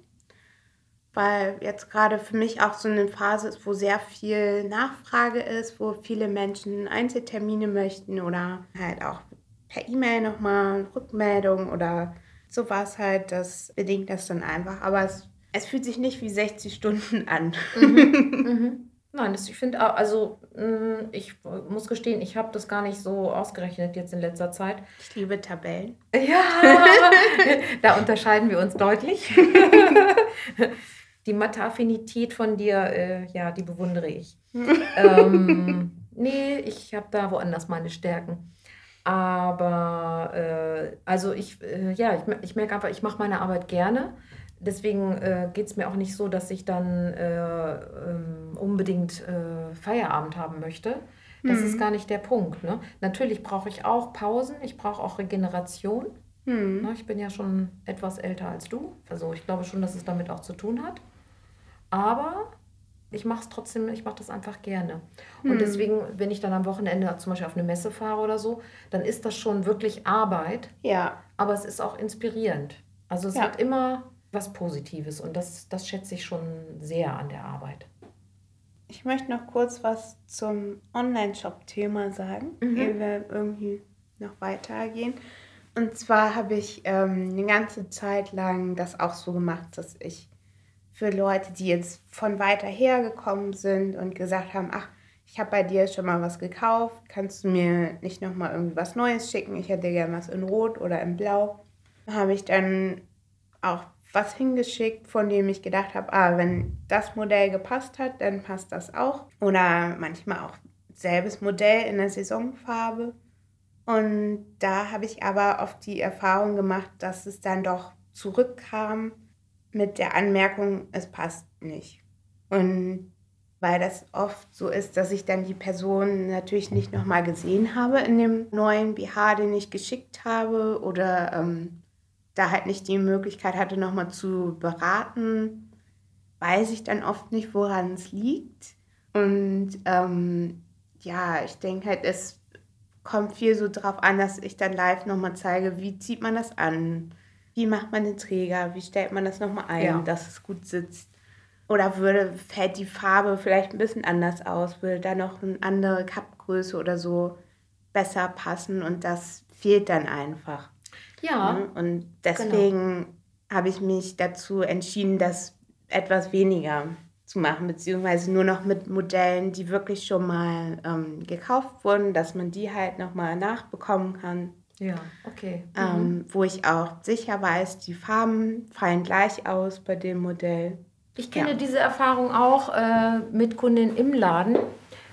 weil jetzt gerade für mich auch so eine Phase ist, wo sehr viel Nachfrage ist, wo viele Menschen Einzeltermine möchten oder halt auch per E-Mail nochmal Rückmeldung oder sowas halt, das bedingt das dann einfach. Aber es, es fühlt sich nicht wie 60 Stunden an. Mhm. Nein, das, ich finde auch, also mh, ich muss gestehen, ich habe das gar nicht so ausgerechnet jetzt in letzter Zeit. Ich liebe Tabellen. Ja, da unterscheiden wir uns deutlich. Die Mathe-Affinität von dir, äh, ja, die bewundere ich. ähm, nee, ich habe da woanders meine Stärken. Aber äh, also ich, äh, ja, ich, ich merke einfach, ich mache meine Arbeit gerne. Deswegen äh, geht es mir auch nicht so, dass ich dann äh, ähm, unbedingt äh, Feierabend haben möchte. Das ist gar nicht der Punkt. Ne? Natürlich brauche ich auch Pausen, ich brauche auch Regeneration. Hm. Ne? Ich bin ja schon etwas älter als du. Also ich glaube schon, dass es damit auch zu tun hat. Aber ich mache es trotzdem, ich mache das einfach gerne. Und deswegen, wenn ich dann am Wochenende zum Beispiel auf eine Messe fahre oder so, dann ist das schon wirklich Arbeit, Ja, aber es ist auch inspirierend. Also es Ja. hat immer was Positives und das, das schätze ich schon sehr an der Arbeit. ich möchte noch kurz was zum Online-Shop-Thema sagen, Mhm. ehe wir irgendwie noch weitergehen. Und zwar habe ich ähm, eine ganze Zeit lang das auch so gemacht, dass ich für Leute, die jetzt von weiter her gekommen sind und gesagt haben, ach, ich habe bei dir schon mal was gekauft, kannst du mir nicht noch mal irgendwie was Neues schicken? Ich hätte gerne was in Rot oder in Blau. Da habe ich dann auch was hingeschickt, von dem ich gedacht habe, ah, wenn das Modell gepasst hat, dann passt das auch. Oder manchmal auch selbes Modell in der Saisonfarbe. Und da habe ich aber oft die Erfahrung gemacht, dass es dann doch zurückkam mit der Anmerkung, es passt nicht. Und weil das oft so ist, dass ich dann die Person natürlich nicht nochmal gesehen habe in dem neuen BH, den ich geschickt habe oder ähm, da halt nicht die Möglichkeit hatte, nochmal zu beraten, weiß ich dann oft nicht, woran es liegt. Und ähm, ja, ich denke halt, es kommt viel so drauf an, dass ich dann live nochmal zeige, wie zieht man das an, wie macht man den Träger, wie stellt man das nochmal ein, Ja. dass es gut sitzt. Oder würde, fällt die Farbe vielleicht ein bisschen anders aus, würde da noch eine andere Kappgröße oder so besser passen und das fehlt dann einfach. Ja, Ne? Und deswegen habe ich mich dazu entschieden, das etwas weniger zu machen, beziehungsweise nur noch mit Modellen, die wirklich schon mal ähm, gekauft wurden, dass man die halt nochmal nachbekommen kann. Ja, okay. Ähm, wo ich auch sicher weiß, die Farben fallen gleich aus bei dem Modell. Ich kenne Ja. diese Erfahrung auch äh, mit Kundinnen im Laden.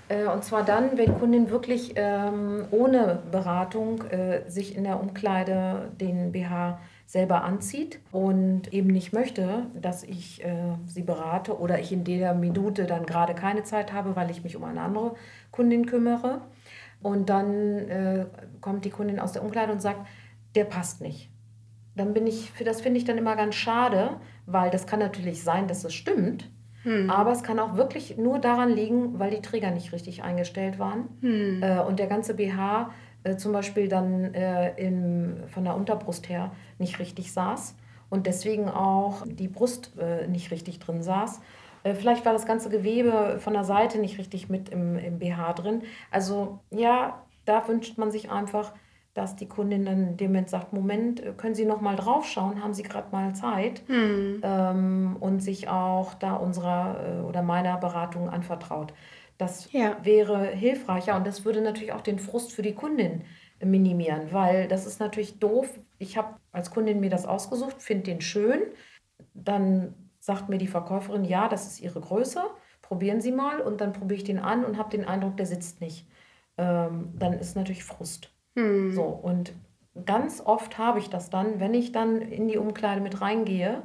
Äh, und zwar dann, wenn Kundin wirklich ähm, ohne Beratung äh, sich in der Umkleide den BH selber anzieht und eben nicht möchte, dass ich äh, sie berate oder ich in der Minute dann gerade keine Zeit habe, weil ich mich um eine andere Kundin kümmere. Und dann äh, kommt die Kundin aus der Umkleide und sagt, der passt nicht. dann bin ich, für das finde ich dann immer ganz schade, weil das kann natürlich sein, dass es stimmt. Hm. Aber es kann auch wirklich nur daran liegen, weil die Träger nicht richtig eingestellt waren. Hm. Äh, und der ganze BH äh, zum Beispiel dann äh, im, von der Unterbrust her nicht richtig saß. Und deswegen auch die Brust äh, nicht richtig drin saß. Äh, vielleicht war das ganze Gewebe von der Seite nicht richtig mit im, im BH drin. Also ja, da wünscht man sich einfach, dass die Kundin dann dem Moment sagt, Moment, äh, können Sie noch mal draufschauen, haben Sie gerade mal Zeit hm. ähm, und sich auch da unserer äh, oder meiner Beratung anvertraut. Das ja. wäre hilfreicher und das würde natürlich auch den Frust für die Kundin minimieren, weil das ist natürlich doof. Ich habe als Kundin mir das ausgesucht, finde den schön, dann sagt mir die Verkäuferin, ja, das ist Ihre Größe, probieren Sie mal und dann probiere ich den an und habe den Eindruck, der sitzt nicht. Ähm, dann ist natürlich Frust. Hm. So, und ganz oft habe ich das dann, wenn ich dann in die Umkleide mit reingehe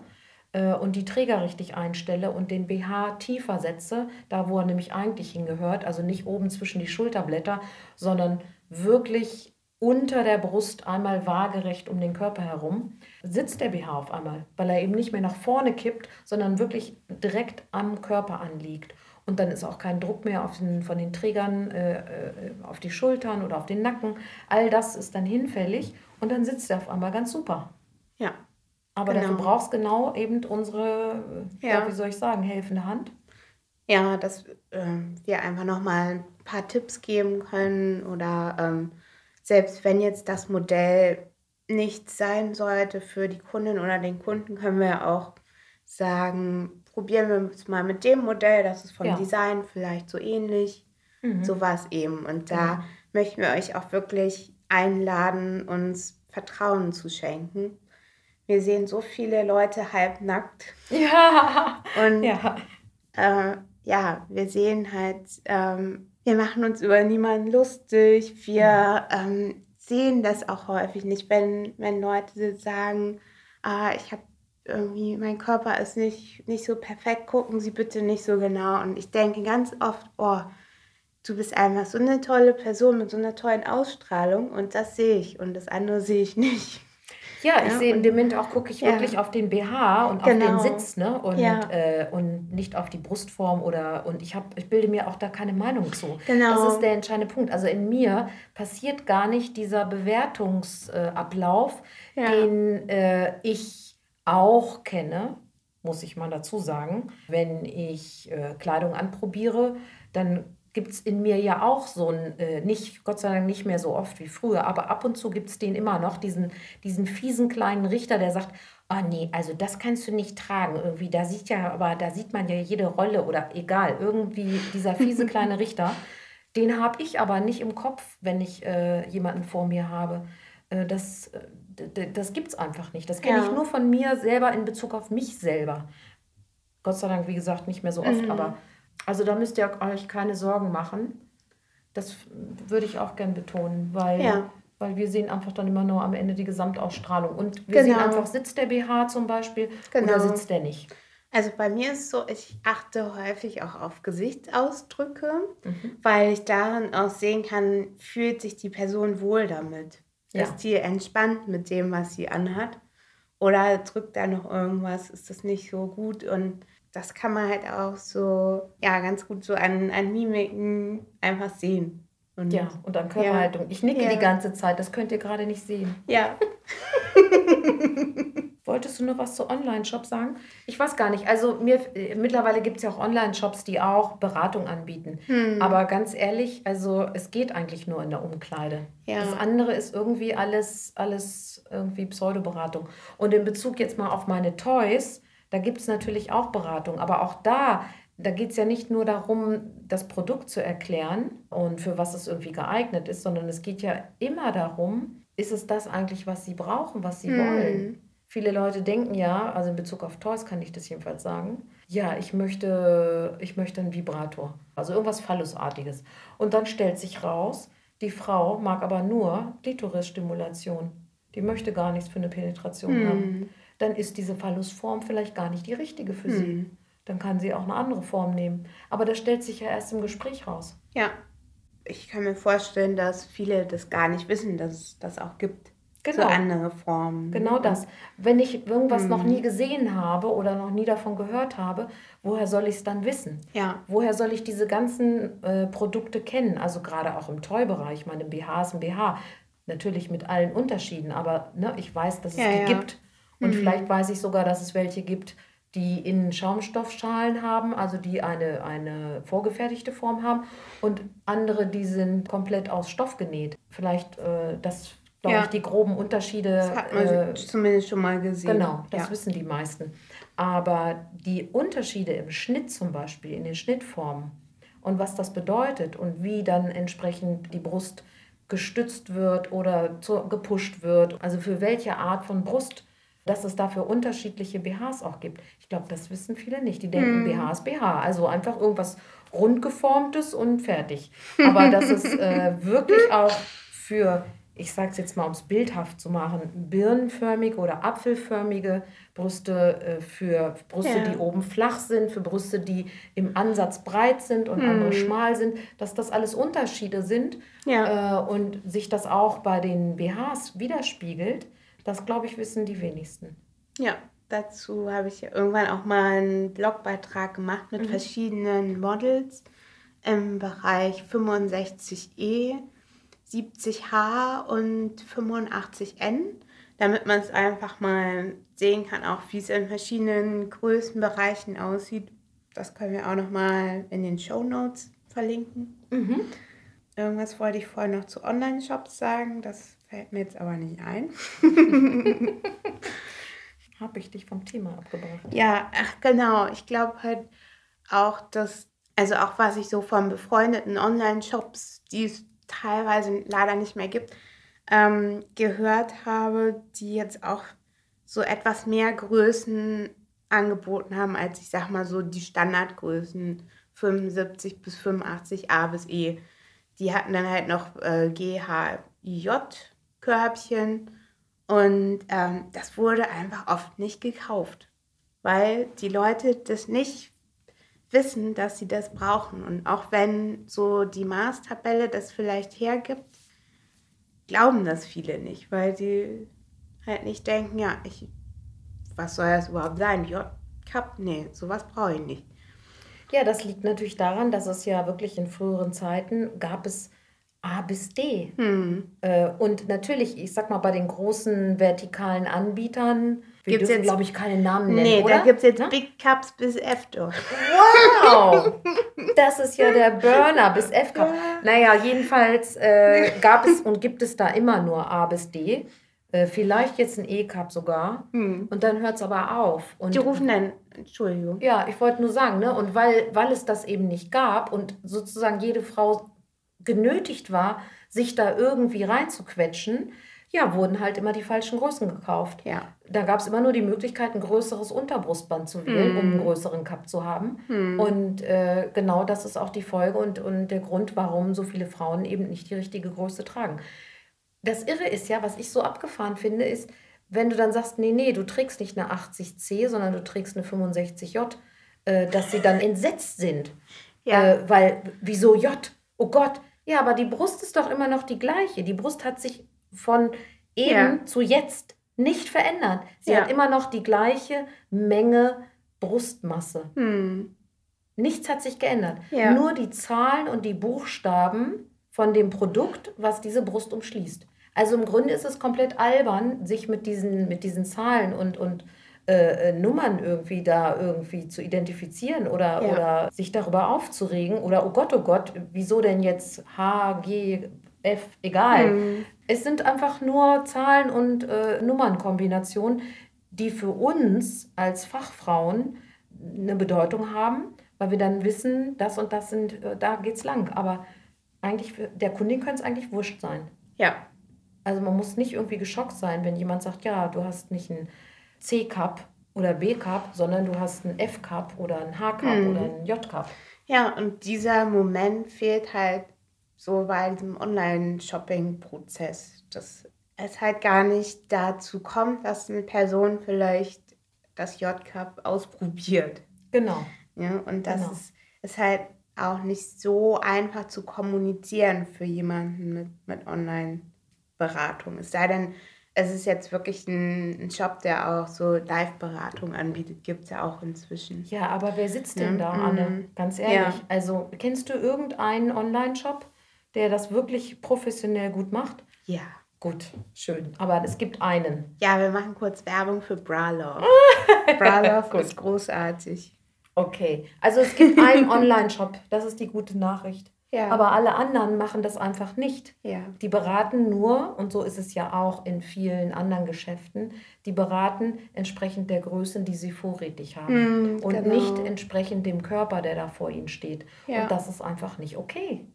äh, und die Träger richtig einstelle und den BH tiefer setze, da wo er nämlich eigentlich hingehört, also nicht oben zwischen die Schulterblätter, sondern wirklich unter der Brust einmal waagerecht um den Körper herum, sitzt der BH auf einmal, weil er eben nicht mehr nach vorne kippt, sondern wirklich direkt am Körper anliegt. Und dann ist auch kein Druck mehr den, von den Trägern äh, äh, auf die Schultern oder auf den Nacken. All das ist dann hinfällig und dann sitzt er auf einmal ganz super. Ja. Aber genau. dafür brauchst genau eben unsere, ja. ja. wie soll ich sagen, helfende Hand. Ja, dass äh, wir einfach nochmal ein paar Tipps geben können oder ähm, selbst wenn jetzt das Modell nicht sein sollte für die Kundin oder den Kunden, können wir auch sagen, probieren wir es mal mit dem Modell, das ist vom ja. Design vielleicht so ähnlich. Mhm. So war es eben. Und da mhm. möchten wir euch auch wirklich einladen, uns Vertrauen zu schenken. Wir sehen so viele Leute halbnackt. Ja. Und ja, äh, ja wir sehen halt, ähm, wir machen uns über niemanden lustig. Wir ähm, sehen das auch häufig nicht, wenn, wenn Leute sagen, ah, ich habe irgendwie, mein Körper ist nicht, nicht so perfekt, gucken Sie bitte nicht so genau. Und ich denke ganz oft, oh, du bist einfach so eine tolle Person mit so einer tollen Ausstrahlung und das sehe ich und das andere sehe ich nicht. Ja, ich ja, sehe in dem Moment auch, gucke ich ja. wirklich auf den BH und genau. auf den Sitz, ne? Und, ja. äh, und nicht auf die Brustform oder und ich habe, ich bilde mir auch da keine Meinung zu. Genau. Das ist der entscheidende Punkt. Also in mir passiert gar nicht dieser Bewertungsablauf, den äh, ich auch kenne, muss ich mal dazu sagen. Wenn ich äh, Kleidung anprobiere, dann gibt es in mir ja auch so ein, äh, nicht, Gott sei Dank nicht mehr so oft wie früher, aber ab und zu gibt es den immer noch, diesen, diesen fiesen kleinen Richter, der sagt, oh nee, also das kannst du nicht tragen. Irgendwie, da sieht ja, aber da sieht man ja jede Rolle oder egal, irgendwie dieser fiese kleine Richter, den habe ich aber nicht im Kopf, wenn ich äh, jemanden vor mir habe. Äh, das, äh, das gibt es einfach nicht. Das kenne ja. ich nur von mir selber in Bezug auf mich selber. Gott sei Dank, wie gesagt, nicht mehr so oft, mhm. aber also da müsst ihr euch keine Sorgen machen. Das würde ich auch gern betonen, weil, ja. weil wir sehen einfach dann immer nur am Ende die Gesamtausstrahlung. Und wir genau. sehen einfach, sitzt der BH zum Beispiel genau. oder sitzt der nicht. Also bei mir ist es so, ich achte häufig auch auf Gesichtsausdrücke, mhm. weil ich darin auch sehen kann, fühlt sich die Person wohl damit. Ja. Ist die entspannt mit dem, was sie anhat? Oder drückt da noch irgendwas? Ist das nicht so gut? Und das kann man halt auch so, ja, ganz gut so an, an Mimiken einfach sehen. Und, ja, und an Körperhaltung. Ja. Ich nicke ja. die ganze Zeit, das könnt ihr gerade nicht sehen. Ja. Wolltest du noch was zu Online-Shops sagen? Ich weiß gar nicht. Also mir, äh, mittlerweile gibt es ja auch Online-Shops, die auch Beratung anbieten. Hm. Aber ganz ehrlich, also es geht eigentlich nur in der Umkleide. Ja. Das andere ist irgendwie alles, alles irgendwie Pseudoberatung. Und in Bezug jetzt mal auf meine Toys, da gibt es natürlich auch Beratung. Aber auch da, da geht es ja nicht nur darum, das Produkt zu erklären und für was es irgendwie geeignet ist, sondern es geht ja immer darum, ist es das eigentlich, was sie brauchen, was sie hm. wollen? Viele Leute denken ja, also in Bezug auf Toys kann ich das jedenfalls sagen, ja, ich möchte, ich möchte einen Vibrator, also irgendwas Phallusartiges. Und dann stellt sich raus, die Frau mag aber nur Klitoris-Stimulation. Die möchte gar nichts für eine Penetration hm. haben. Dann ist diese Phallusform vielleicht gar nicht die richtige für hm. sie. Dann kann sie auch eine andere Form nehmen. Aber das stellt sich ja erst im Gespräch raus. Ja. Ich kann mir vorstellen, dass viele das gar nicht wissen, dass es das auch gibt. Genau. So andere Formen. Genau das. Wenn ich irgendwas hm. noch nie gesehen habe oder noch nie davon gehört habe, woher soll ich es dann wissen? Ja. Woher soll ich diese ganzen äh, Produkte kennen? Also gerade auch im Toy-Bereich. Meine BH ist ein BH. Natürlich mit allen Unterschieden, aber ne, ich weiß, dass es ja, die ja. gibt. Und mhm. vielleicht weiß ich sogar, dass es welche gibt, die in Schaumstoffschalen haben, also die eine, eine vorgefertigte Form haben und andere, die sind komplett aus Stoff genäht. Vielleicht, äh, das glaube ja. ich, die groben Unterschiede. Das hat man äh, zumindest schon mal gesehen. Genau, das ja. wissen die meisten. Aber die Unterschiede im Schnitt zum Beispiel, in den Schnittformen und was das bedeutet und wie dann entsprechend die Brust gestützt wird oder zu, gepusht wird, also für welche Art von Brust dass es dafür unterschiedliche BHs auch gibt. Ich glaube, das wissen viele nicht. Die denken, hm. BH ist BH. Also einfach irgendwas rundgeformtes und fertig. Aber dass es äh, wirklich auch für, ich sage es jetzt mal, um es bildhaft zu machen, birnenförmige oder apfelförmige Brüste, äh, für Brüste, ja. die oben flach sind, für Brüste, die im Ansatz breit sind und hm. andere schmal sind, dass das alles Unterschiede sind ja. äh, und sich das auch bei den BHs widerspiegelt. Das, glaube ich, wissen die wenigsten. Ja, dazu habe ich irgendwann auch mal einen Blogbeitrag gemacht mit mhm. verschiedenen Models im Bereich 65E, 70H und 85N, damit man es einfach mal sehen kann, auch wie es in verschiedenen Größenbereichen aussieht. Das können wir auch noch mal in den Show Notes verlinken. Mhm. Irgendwas wollte ich vorher noch zu Online-Shops sagen. Das Fällt mir jetzt aber nicht ein. Habe ich dich vom Thema abgebracht? Ja, ach genau. Ich glaube halt auch, dass, also auch was ich so von befreundeten Online-Shops, die es teilweise leider nicht mehr gibt, ähm, gehört habe, die jetzt auch so etwas mehr Größen angeboten haben, als ich sag mal so die Standardgrößen 75 bis 85 A bis E. Die hatten dann halt noch äh, GHJ Körbchen. Und ähm, das wurde einfach oft nicht gekauft, weil die Leute das nicht wissen, dass sie das brauchen. Und auch wenn so die Maßtabelle das vielleicht hergibt, glauben das viele nicht, weil sie halt nicht denken, ja, ich, was soll das überhaupt sein? Ja, Cup, nee, sowas brauche ich nicht. Ja, das liegt natürlich daran, dass es ja wirklich in früheren Zeiten gab es A bis D. Hm. Äh, und natürlich, ich sag mal, bei den großen vertikalen Anbietern, wir gibt's dürfen, glaube ich, keine Namen nennen, Nee, oder? da gibt es jetzt Na? Big Cups bis F durch. Wow! Das ist ja der Burner bis F Cup. Naja, jedenfalls äh, gab es und gibt es da immer nur A bis D. Äh, vielleicht jetzt ein E-Cup sogar. Hm. Und dann hört es aber auf. Und Die rufen dann, Entschuldigung. Ja, ich wollte nur sagen, ne? Und weil, weil es das eben nicht gab und sozusagen jede Frau genötigt war, sich da irgendwie reinzuquetschen, ja, wurden halt immer die falschen Größen gekauft. Ja. Da gab es immer nur die Möglichkeit, ein größeres Unterbrustband zu wählen, mm. um einen hm. größeren Cup zu haben. Mm. Und äh, genau das ist auch die Folge und, und der Grund, warum so viele Frauen eben nicht die richtige Größe tragen. Das Irre ist ja, was ich so abgefahren finde, ist, wenn du dann sagst, nee, nee, du trägst nicht eine 80C, sondern du trägst eine 65J, äh, dass sie dann entsetzt sind. Ja. Äh, weil, wieso J? Oh Gott, ja, aber die Brust ist doch immer noch die gleiche. Die Brust hat sich von eben ja. zu jetzt nicht verändert. Sie ja. hat immer noch die gleiche Menge Brustmasse. Hm. Nichts hat sich geändert. Ja. Nur die Zahlen und die Buchstaben von dem Produkt, was diese Brust umschließt. Also im Grunde ist es komplett albern, sich mit diesen, mit diesen Zahlen und, und äh, äh, Nummern irgendwie da irgendwie zu identifizieren oder, ja. oder sich darüber aufzuregen oder oh Gott, oh Gott, wieso denn jetzt H, G, F, egal. Mhm. Es sind einfach nur Zahlen und äh, Nummernkombinationen, die für uns als Fachfrauen eine Bedeutung haben, weil wir dann wissen, das und das sind, äh, da geht's lang. Aber eigentlich, für, der Kundin könnte es eigentlich wurscht sein. Ja. Also man muss nicht irgendwie geschockt sein, wenn jemand sagt, ja, du hast nicht ein C-Cup oder B-Cup, sondern du hast einen F-Cup oder einen H-Cup hm. oder einen J-Cup. Ja, und dieser Moment fehlt halt so bei diesem Online-Shopping-Prozess, dass es halt gar nicht dazu kommt, dass eine Person vielleicht das J-Cup ausprobiert. Genau. Ja, und das genau. ist, ist halt auch nicht so einfach zu kommunizieren für jemanden mit, mit Online-Beratung. Es sei denn, es ist jetzt wirklich ein, ein Shop, der auch so Live-Beratung anbietet. Gibt es ja auch inzwischen. Ja, aber wer sitzt denn ja. da, Anne? Mhm. Ganz ehrlich. Ja. Also, kennst du irgendeinen Online-Shop, der das wirklich professionell gut macht? Ja. Gut, schön. Aber es gibt einen. Ja, wir machen kurz Werbung für Bralove. Bralove ist großartig. Okay, also es gibt einen Online-Shop, das ist die gute Nachricht. Ja. Aber alle anderen machen das einfach nicht. Ja. Die beraten nur, und so ist es ja auch in vielen anderen Geschäften, die beraten entsprechend der Größen, die sie vorrätig haben. Mm, und genau. nicht entsprechend dem Körper, der da vor ihnen steht. Ja. Und das ist einfach nicht okay.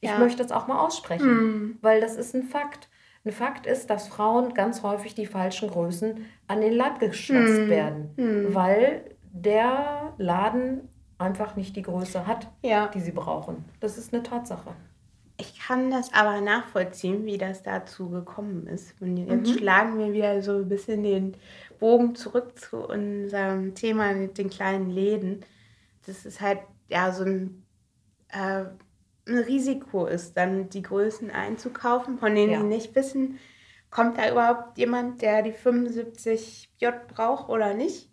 Ich möchte es auch mal aussprechen, mm. weil das ist ein Fakt. Ein Fakt ist, dass Frauen ganz häufig die falschen Größen an den Leib geschwatzt mm. werden, mm. weil der Laden einfach nicht die Größe hat, ja. die sie brauchen. Das ist eine Tatsache. Ich kann das aber nachvollziehen, wie das dazu gekommen ist. Und jetzt mhm. schlagen wir wieder so ein bisschen den Bogen zurück zu unserem Thema mit den kleinen Läden. Das ist halt ja so ein, äh, ein Risiko ist, dann die Größen einzukaufen, von denen ja. sie nicht wissen, kommt da überhaupt jemand, der die 75J braucht oder nicht.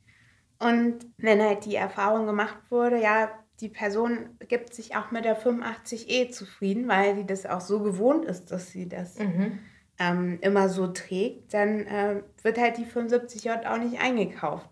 Und wenn halt die Erfahrung gemacht wurde, ja, die Person gibt sich auch mit der 85E zufrieden, weil sie das auch so gewohnt ist, dass sie das mhm. ähm, immer so trägt, dann äh, wird halt die 75J auch nicht eingekauft.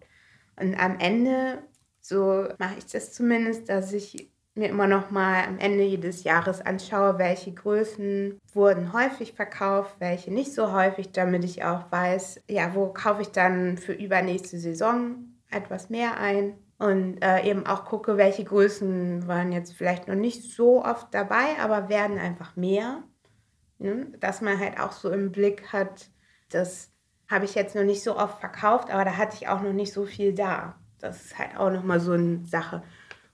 Und am Ende, so mache ich das zumindest, dass ich mir immer noch mal am Ende jedes Jahres anschaue, welche Größen wurden häufig verkauft, welche nicht so häufig, damit ich auch weiß, ja, wo kaufe ich dann für übernächste Saison etwas mehr ein und äh, eben auch gucke, welche Größen waren jetzt vielleicht noch nicht so oft dabei, aber werden einfach mehr. Ne? Dass man halt auch so im Blick hat, das habe ich jetzt noch nicht so oft verkauft, aber da hatte ich auch noch nicht so viel da. Das ist halt auch nochmal so eine Sache.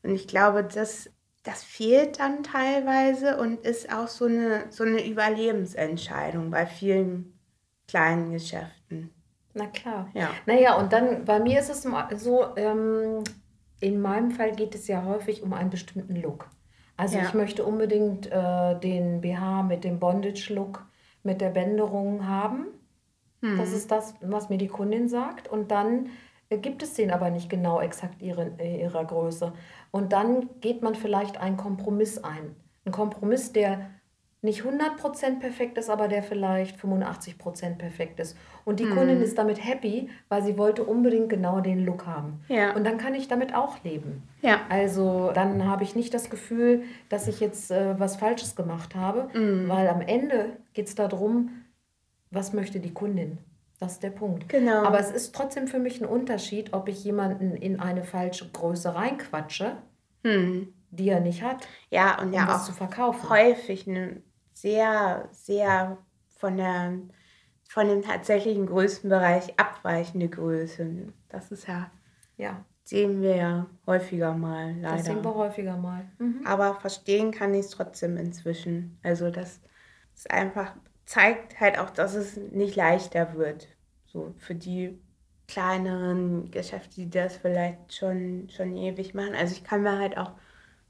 Und ich glaube, das, das fehlt dann teilweise und ist auch so eine, so eine Überlebensentscheidung bei vielen kleinen Geschäften. Na klar. Ja. Naja, und dann bei mir ist es so, ähm, in meinem Fall geht es ja häufig um einen bestimmten Look. Also ja. ich möchte unbedingt äh, den BH mit dem Bondage-Look, mit der Bänderung haben. Hm. Das ist das, was mir die Kundin sagt. Und dann äh, gibt es den aber nicht genau exakt ihre, äh, ihrer Größe. Und dann geht man vielleicht einen Kompromiss ein. Ein Kompromiss, der nicht 100% perfekt ist, aber der vielleicht 85% perfekt ist. Und die mhm. Kundin ist damit happy, weil sie wollte unbedingt genau den Look haben. Ja. Und dann kann ich damit auch leben. Ja. Also dann habe ich nicht das Gefühl, dass ich jetzt äh, was Falsches gemacht habe, mhm. weil am Ende geht es darum, was möchte die Kundin. Das ist der Punkt. Genau. Aber es ist trotzdem für mich ein Unterschied, ob ich jemanden in eine falsche Größe reinquatsche, mhm. die er nicht hat, ja, und um ja was auch zu verkaufen. Häufig eine sehr, sehr von, der, von dem tatsächlichen Größenbereich abweichende Größe. Das ist ja, ja. sehen wir ja häufiger mal, leider. Das sehen wir häufiger mal. Mhm. Aber verstehen kann ich es trotzdem inzwischen. Also das ist einfach, zeigt halt auch, dass es nicht leichter wird. So für die kleineren Geschäfte, die das vielleicht schon, schon ewig machen. Also ich kann mir halt auch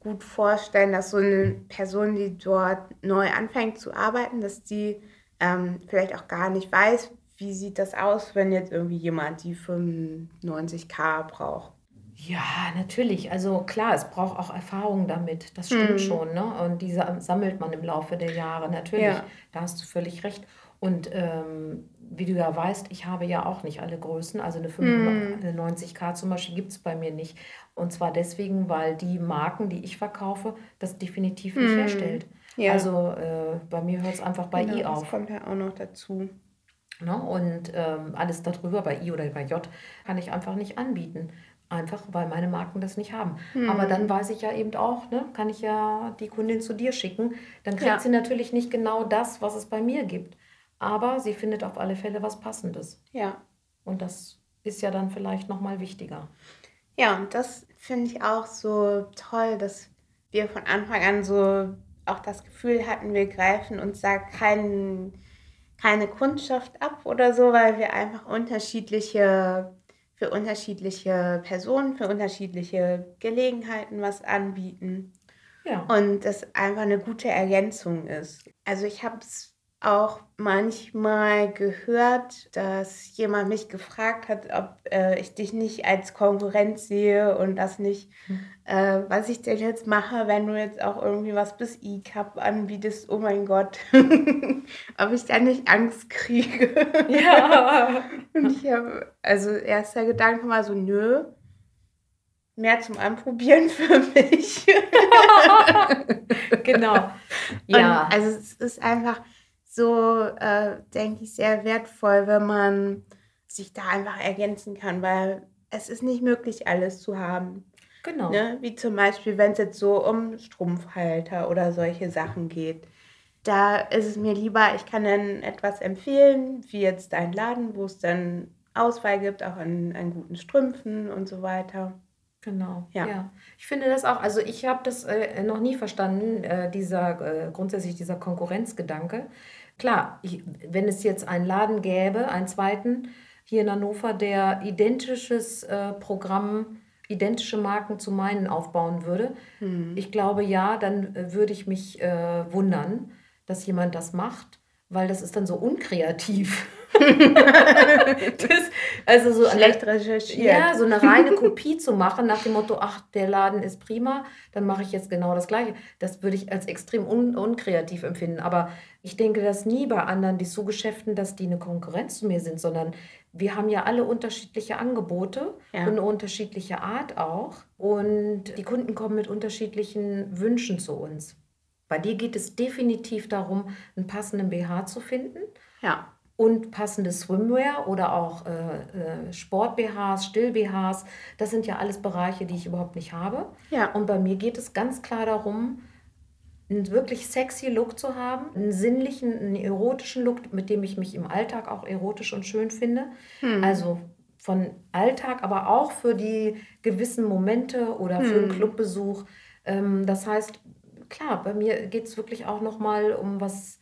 gut vorstellen, dass so eine Person, die dort neu anfängt zu arbeiten, dass die ähm, vielleicht auch gar nicht weiß, wie sieht das aus, wenn jetzt irgendwie jemand die 95k braucht. Ja, natürlich. Also klar, es braucht auch Erfahrung damit. Das stimmt mhm. schon. Ne? Und diese sammelt man im Laufe der Jahre. Natürlich, ja. da hast du völlig recht. Und ähm, wie du ja weißt, ich habe ja auch nicht alle Größen. Also eine 95k hm. zum Beispiel gibt es bei mir nicht. Und zwar deswegen, weil die Marken, die ich verkaufe, das definitiv nicht hm. herstellt. Ja. Also äh, bei mir hört es einfach bei genau, I auf. Das kommt ja auch noch dazu. Ne? Und ähm, alles darüber, bei I oder bei J, kann ich einfach nicht anbieten. Einfach weil meine Marken das nicht haben. Hm. Aber dann weiß ich ja eben auch, ne, kann ich ja die Kundin zu dir schicken. Dann kriegt ja. sie natürlich nicht genau das, was es bei mir gibt aber sie findet auf alle Fälle was Passendes. Ja. Und das ist ja dann vielleicht nochmal wichtiger. Ja, und das finde ich auch so toll, dass wir von Anfang an so auch das Gefühl hatten, wir greifen uns da kein, keine Kundschaft ab oder so, weil wir einfach unterschiedliche, für unterschiedliche Personen, für unterschiedliche Gelegenheiten was anbieten. Ja. Und das einfach eine gute Ergänzung ist. Also ich habe es auch manchmal gehört, dass jemand mich gefragt hat, ob äh, ich dich nicht als Konkurrenz sehe und das nicht, hm. äh, was ich denn jetzt mache, wenn du jetzt auch irgendwie was bis E-Cup anbietest, oh mein Gott, ob ich da nicht Angst kriege. Ja. und ich habe, also erster Gedanke war so, nö, mehr zum Anprobieren für mich. genau. Ja. Und also es ist einfach so, äh, denke ich, sehr wertvoll, wenn man sich da einfach ergänzen kann, weil es ist nicht möglich, alles zu haben. Genau. Ne? Wie zum Beispiel, wenn es jetzt so um Strumpfhalter oder solche Sachen geht. Da ist es mir lieber, ich kann dann etwas empfehlen, wie jetzt ein Laden, wo es dann Auswahl gibt, auch an, an guten Strümpfen und so weiter. Genau, ja. ja. Ich finde das auch, also ich habe das äh, noch nie verstanden, äh, dieser, äh, grundsätzlich dieser Konkurrenzgedanke. Klar, ich, wenn es jetzt einen Laden gäbe, einen zweiten hier in Hannover, der identisches äh, Programm, identische Marken zu meinen aufbauen würde, hm. ich glaube ja, dann äh, würde ich mich äh, wundern, dass jemand das macht, weil das ist dann so unkreativ. das, also so Schlecht recherchiert. Ja, so eine reine Kopie zu machen nach dem Motto, ach, der Laden ist prima, dann mache ich jetzt genau das Gleiche. Das würde ich als extrem un unkreativ empfinden. Aber ich denke das nie bei anderen Dessous-Geschäften, dass die eine Konkurrenz zu mir sind, sondern wir haben ja alle unterschiedliche Angebote ja. und eine unterschiedliche Art auch. Und die Kunden kommen mit unterschiedlichen Wünschen zu uns. Bei dir geht es definitiv darum, einen passenden BH zu finden. Ja und passende Swimwear oder auch äh, äh, Sport-BHs, Still-BHs. Das sind ja alles Bereiche, die ich überhaupt nicht habe. Ja. Und bei mir geht es ganz klar darum, einen wirklich sexy Look zu haben, einen sinnlichen, einen erotischen Look, mit dem ich mich im Alltag auch erotisch und schön finde. Hm. Also von Alltag, aber auch für die gewissen Momente oder hm. für einen hm. Clubbesuch. Ähm, das heißt, klar, bei mir geht es wirklich auch nochmal um was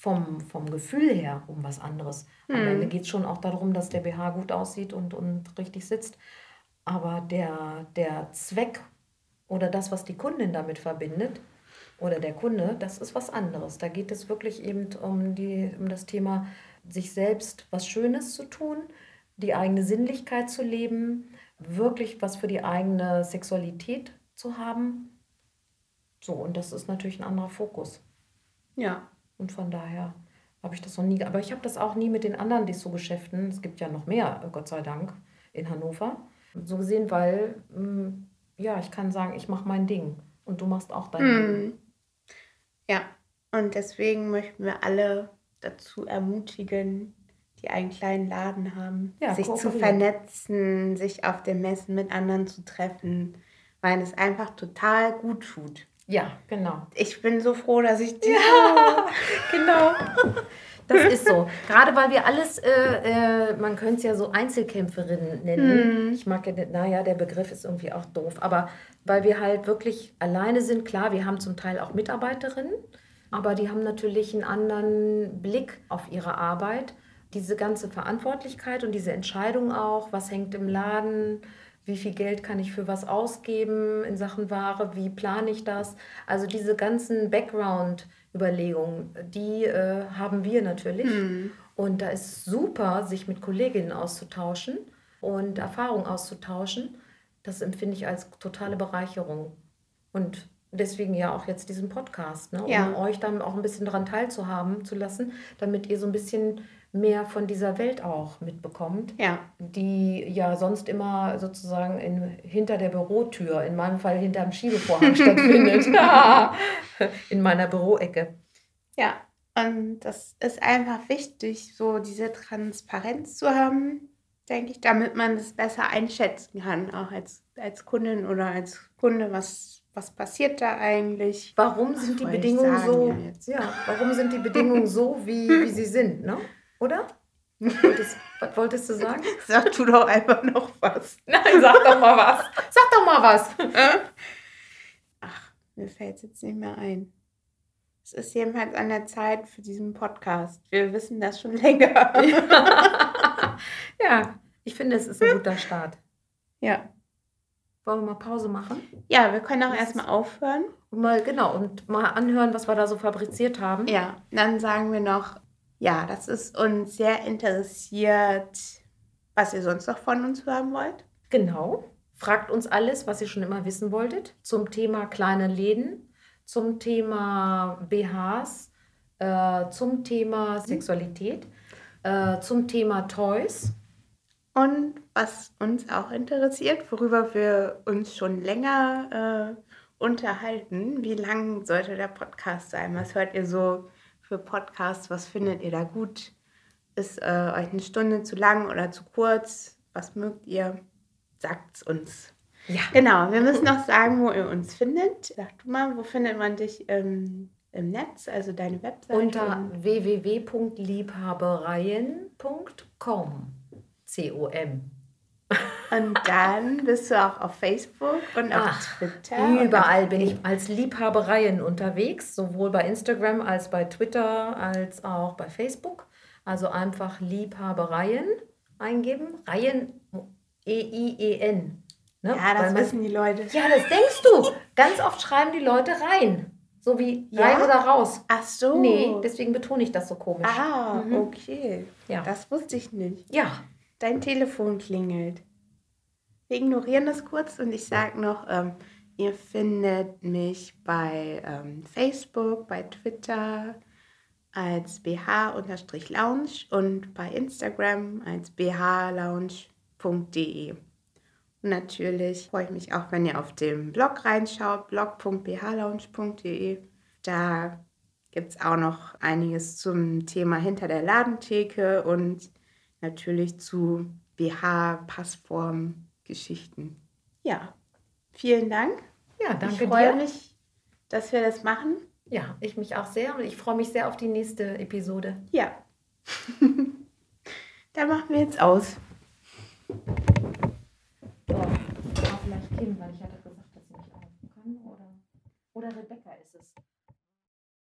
vom, vom Gefühl her um was anderes. Hm. Am Ende geht es schon auch darum, dass der BH gut aussieht und, und richtig sitzt. Aber der, der Zweck oder das, was die Kundin damit verbindet, oder der Kunde, das ist was anderes. Da geht es wirklich eben um, die, um das Thema, sich selbst was Schönes zu tun, die eigene Sinnlichkeit zu leben, wirklich was für die eigene Sexualität zu haben. So, und das ist natürlich ein anderer Fokus. Ja, und von daher habe ich das noch nie, aber ich habe das auch nie mit den anderen Dessous-Geschäften, es gibt ja noch mehr, Gott sei Dank, in Hannover, so gesehen, weil, mm, ja, ich kann sagen, ich mache mein Ding und du machst auch dein hm. Ding. Ja, und deswegen möchten wir alle dazu ermutigen, die einen kleinen Laden haben, ja, sich zu vernetzen, sich auf den Messen mit anderen zu treffen, weil es einfach total gut tut. Ja, genau. Ich bin so froh, dass ich die. Ja, genau. Das ist so. Gerade weil wir alles, äh, äh, man könnte es ja so Einzelkämpferinnen nennen. Hm. Ich mag ja, naja, der Begriff ist irgendwie auch doof. Aber weil wir halt wirklich alleine sind, klar, wir haben zum Teil auch Mitarbeiterinnen, aber die haben natürlich einen anderen Blick auf ihre Arbeit. Diese ganze Verantwortlichkeit und diese Entscheidung auch, was hängt im Laden, wie viel Geld kann ich für was ausgeben in Sachen Ware, wie plane ich das. Also diese ganzen Background-Überlegungen, die äh, haben wir natürlich. Mhm. Und da ist super, sich mit Kolleginnen auszutauschen und Erfahrungen auszutauschen. Das empfinde ich als totale Bereicherung. Und deswegen ja auch jetzt diesen Podcast, ne? um ja. euch dann auch ein bisschen daran teilzuhaben zu lassen, damit ihr so ein bisschen mehr von dieser Welt auch mitbekommt, ja. die ja sonst immer sozusagen in, hinter der Bürotür, in meinem Fall hinter dem Schiebevorhang stattfindet, in meiner Büroecke. Ja, und das ist einfach wichtig, so diese Transparenz zu haben, denke ich, damit man das besser einschätzen kann, auch als, als Kundin oder als Kunde, was, was passiert da eigentlich. Warum sind die Bedingungen so? Ja, warum sind die Bedingungen so, wie, wie sie sind, ne? Oder? Wolltest, was wolltest du sagen? Sag du doch einfach noch was. Nein, sag doch mal was. Sag doch mal was. Ach, mir fällt es jetzt nicht mehr ein. Es ist jedenfalls an der Zeit für diesen Podcast. Wir wissen das schon länger. ja, ich finde, es ist ein guter Start. Ja. Wollen wir mal Pause machen? Ja, wir können auch erstmal aufhören. Und mal, genau, und mal anhören, was wir da so fabriziert haben. Ja, dann sagen wir noch, ja, das ist uns sehr interessiert, was ihr sonst noch von uns hören wollt. Genau. Fragt uns alles, was ihr schon immer wissen wolltet, zum Thema kleine Läden, zum Thema BHs, äh, zum Thema Sexualität, äh, zum Thema Toys. Und was uns auch interessiert, worüber wir uns schon länger äh, unterhalten, wie lang sollte der Podcast sein? Was hört ihr so für Podcasts? Was findet ihr da gut? Ist äh, euch eine Stunde zu lang oder zu kurz? Was mögt ihr? Sagt's uns. Ja. Genau, wir müssen noch sagen, wo ihr uns findet. Sag du mal, wo findet man dich ähm, im Netz, also deine Webseite? Unter www.liebhabereien.com. C-O-M. Und dann bist du auch auf Facebook und auf Ach, Twitter. Überall bin ich als Liebhabereien unterwegs, sowohl bei Instagram als bei Twitter als auch bei Facebook. Also einfach Liebhabereien eingeben. Reihen, E-I-E-N. Ne? Ja, das man- wissen die Leute. ja, das denkst du. Ganz oft schreiben die Leute rein. So wie Ja? rein oder raus. Ach so. Nee, deswegen betone ich das so komisch. Ah, Mhm. okay. Ja. Das wusste ich nicht. Ja, Dein Telefon klingelt. Wir ignorieren das kurz und ich sage noch, ähm, ihr findet mich bei ähm, Facebook, bei Twitter als bh-lounge und bei Instagram als bhlounge.de. Und natürlich freue ich mich auch, wenn ihr auf dem Blog reinschaut, blog.bhlounge.de. Da gibt es auch noch einiges zum Thema hinter der Ladentheke und natürlich zu BH-Passform-Geschichten. Ja, vielen Dank. ja, danke ich freue dir. mich, dass wir das machen. Ja, ich mich auch sehr und ich freue mich sehr auf die nächste Episode. Ja. Dann machen wir jetzt aus. War vielleicht Kim, weil ich hatte gesagt, dass sie nicht anrufen kann. Oder, oder Rebecca.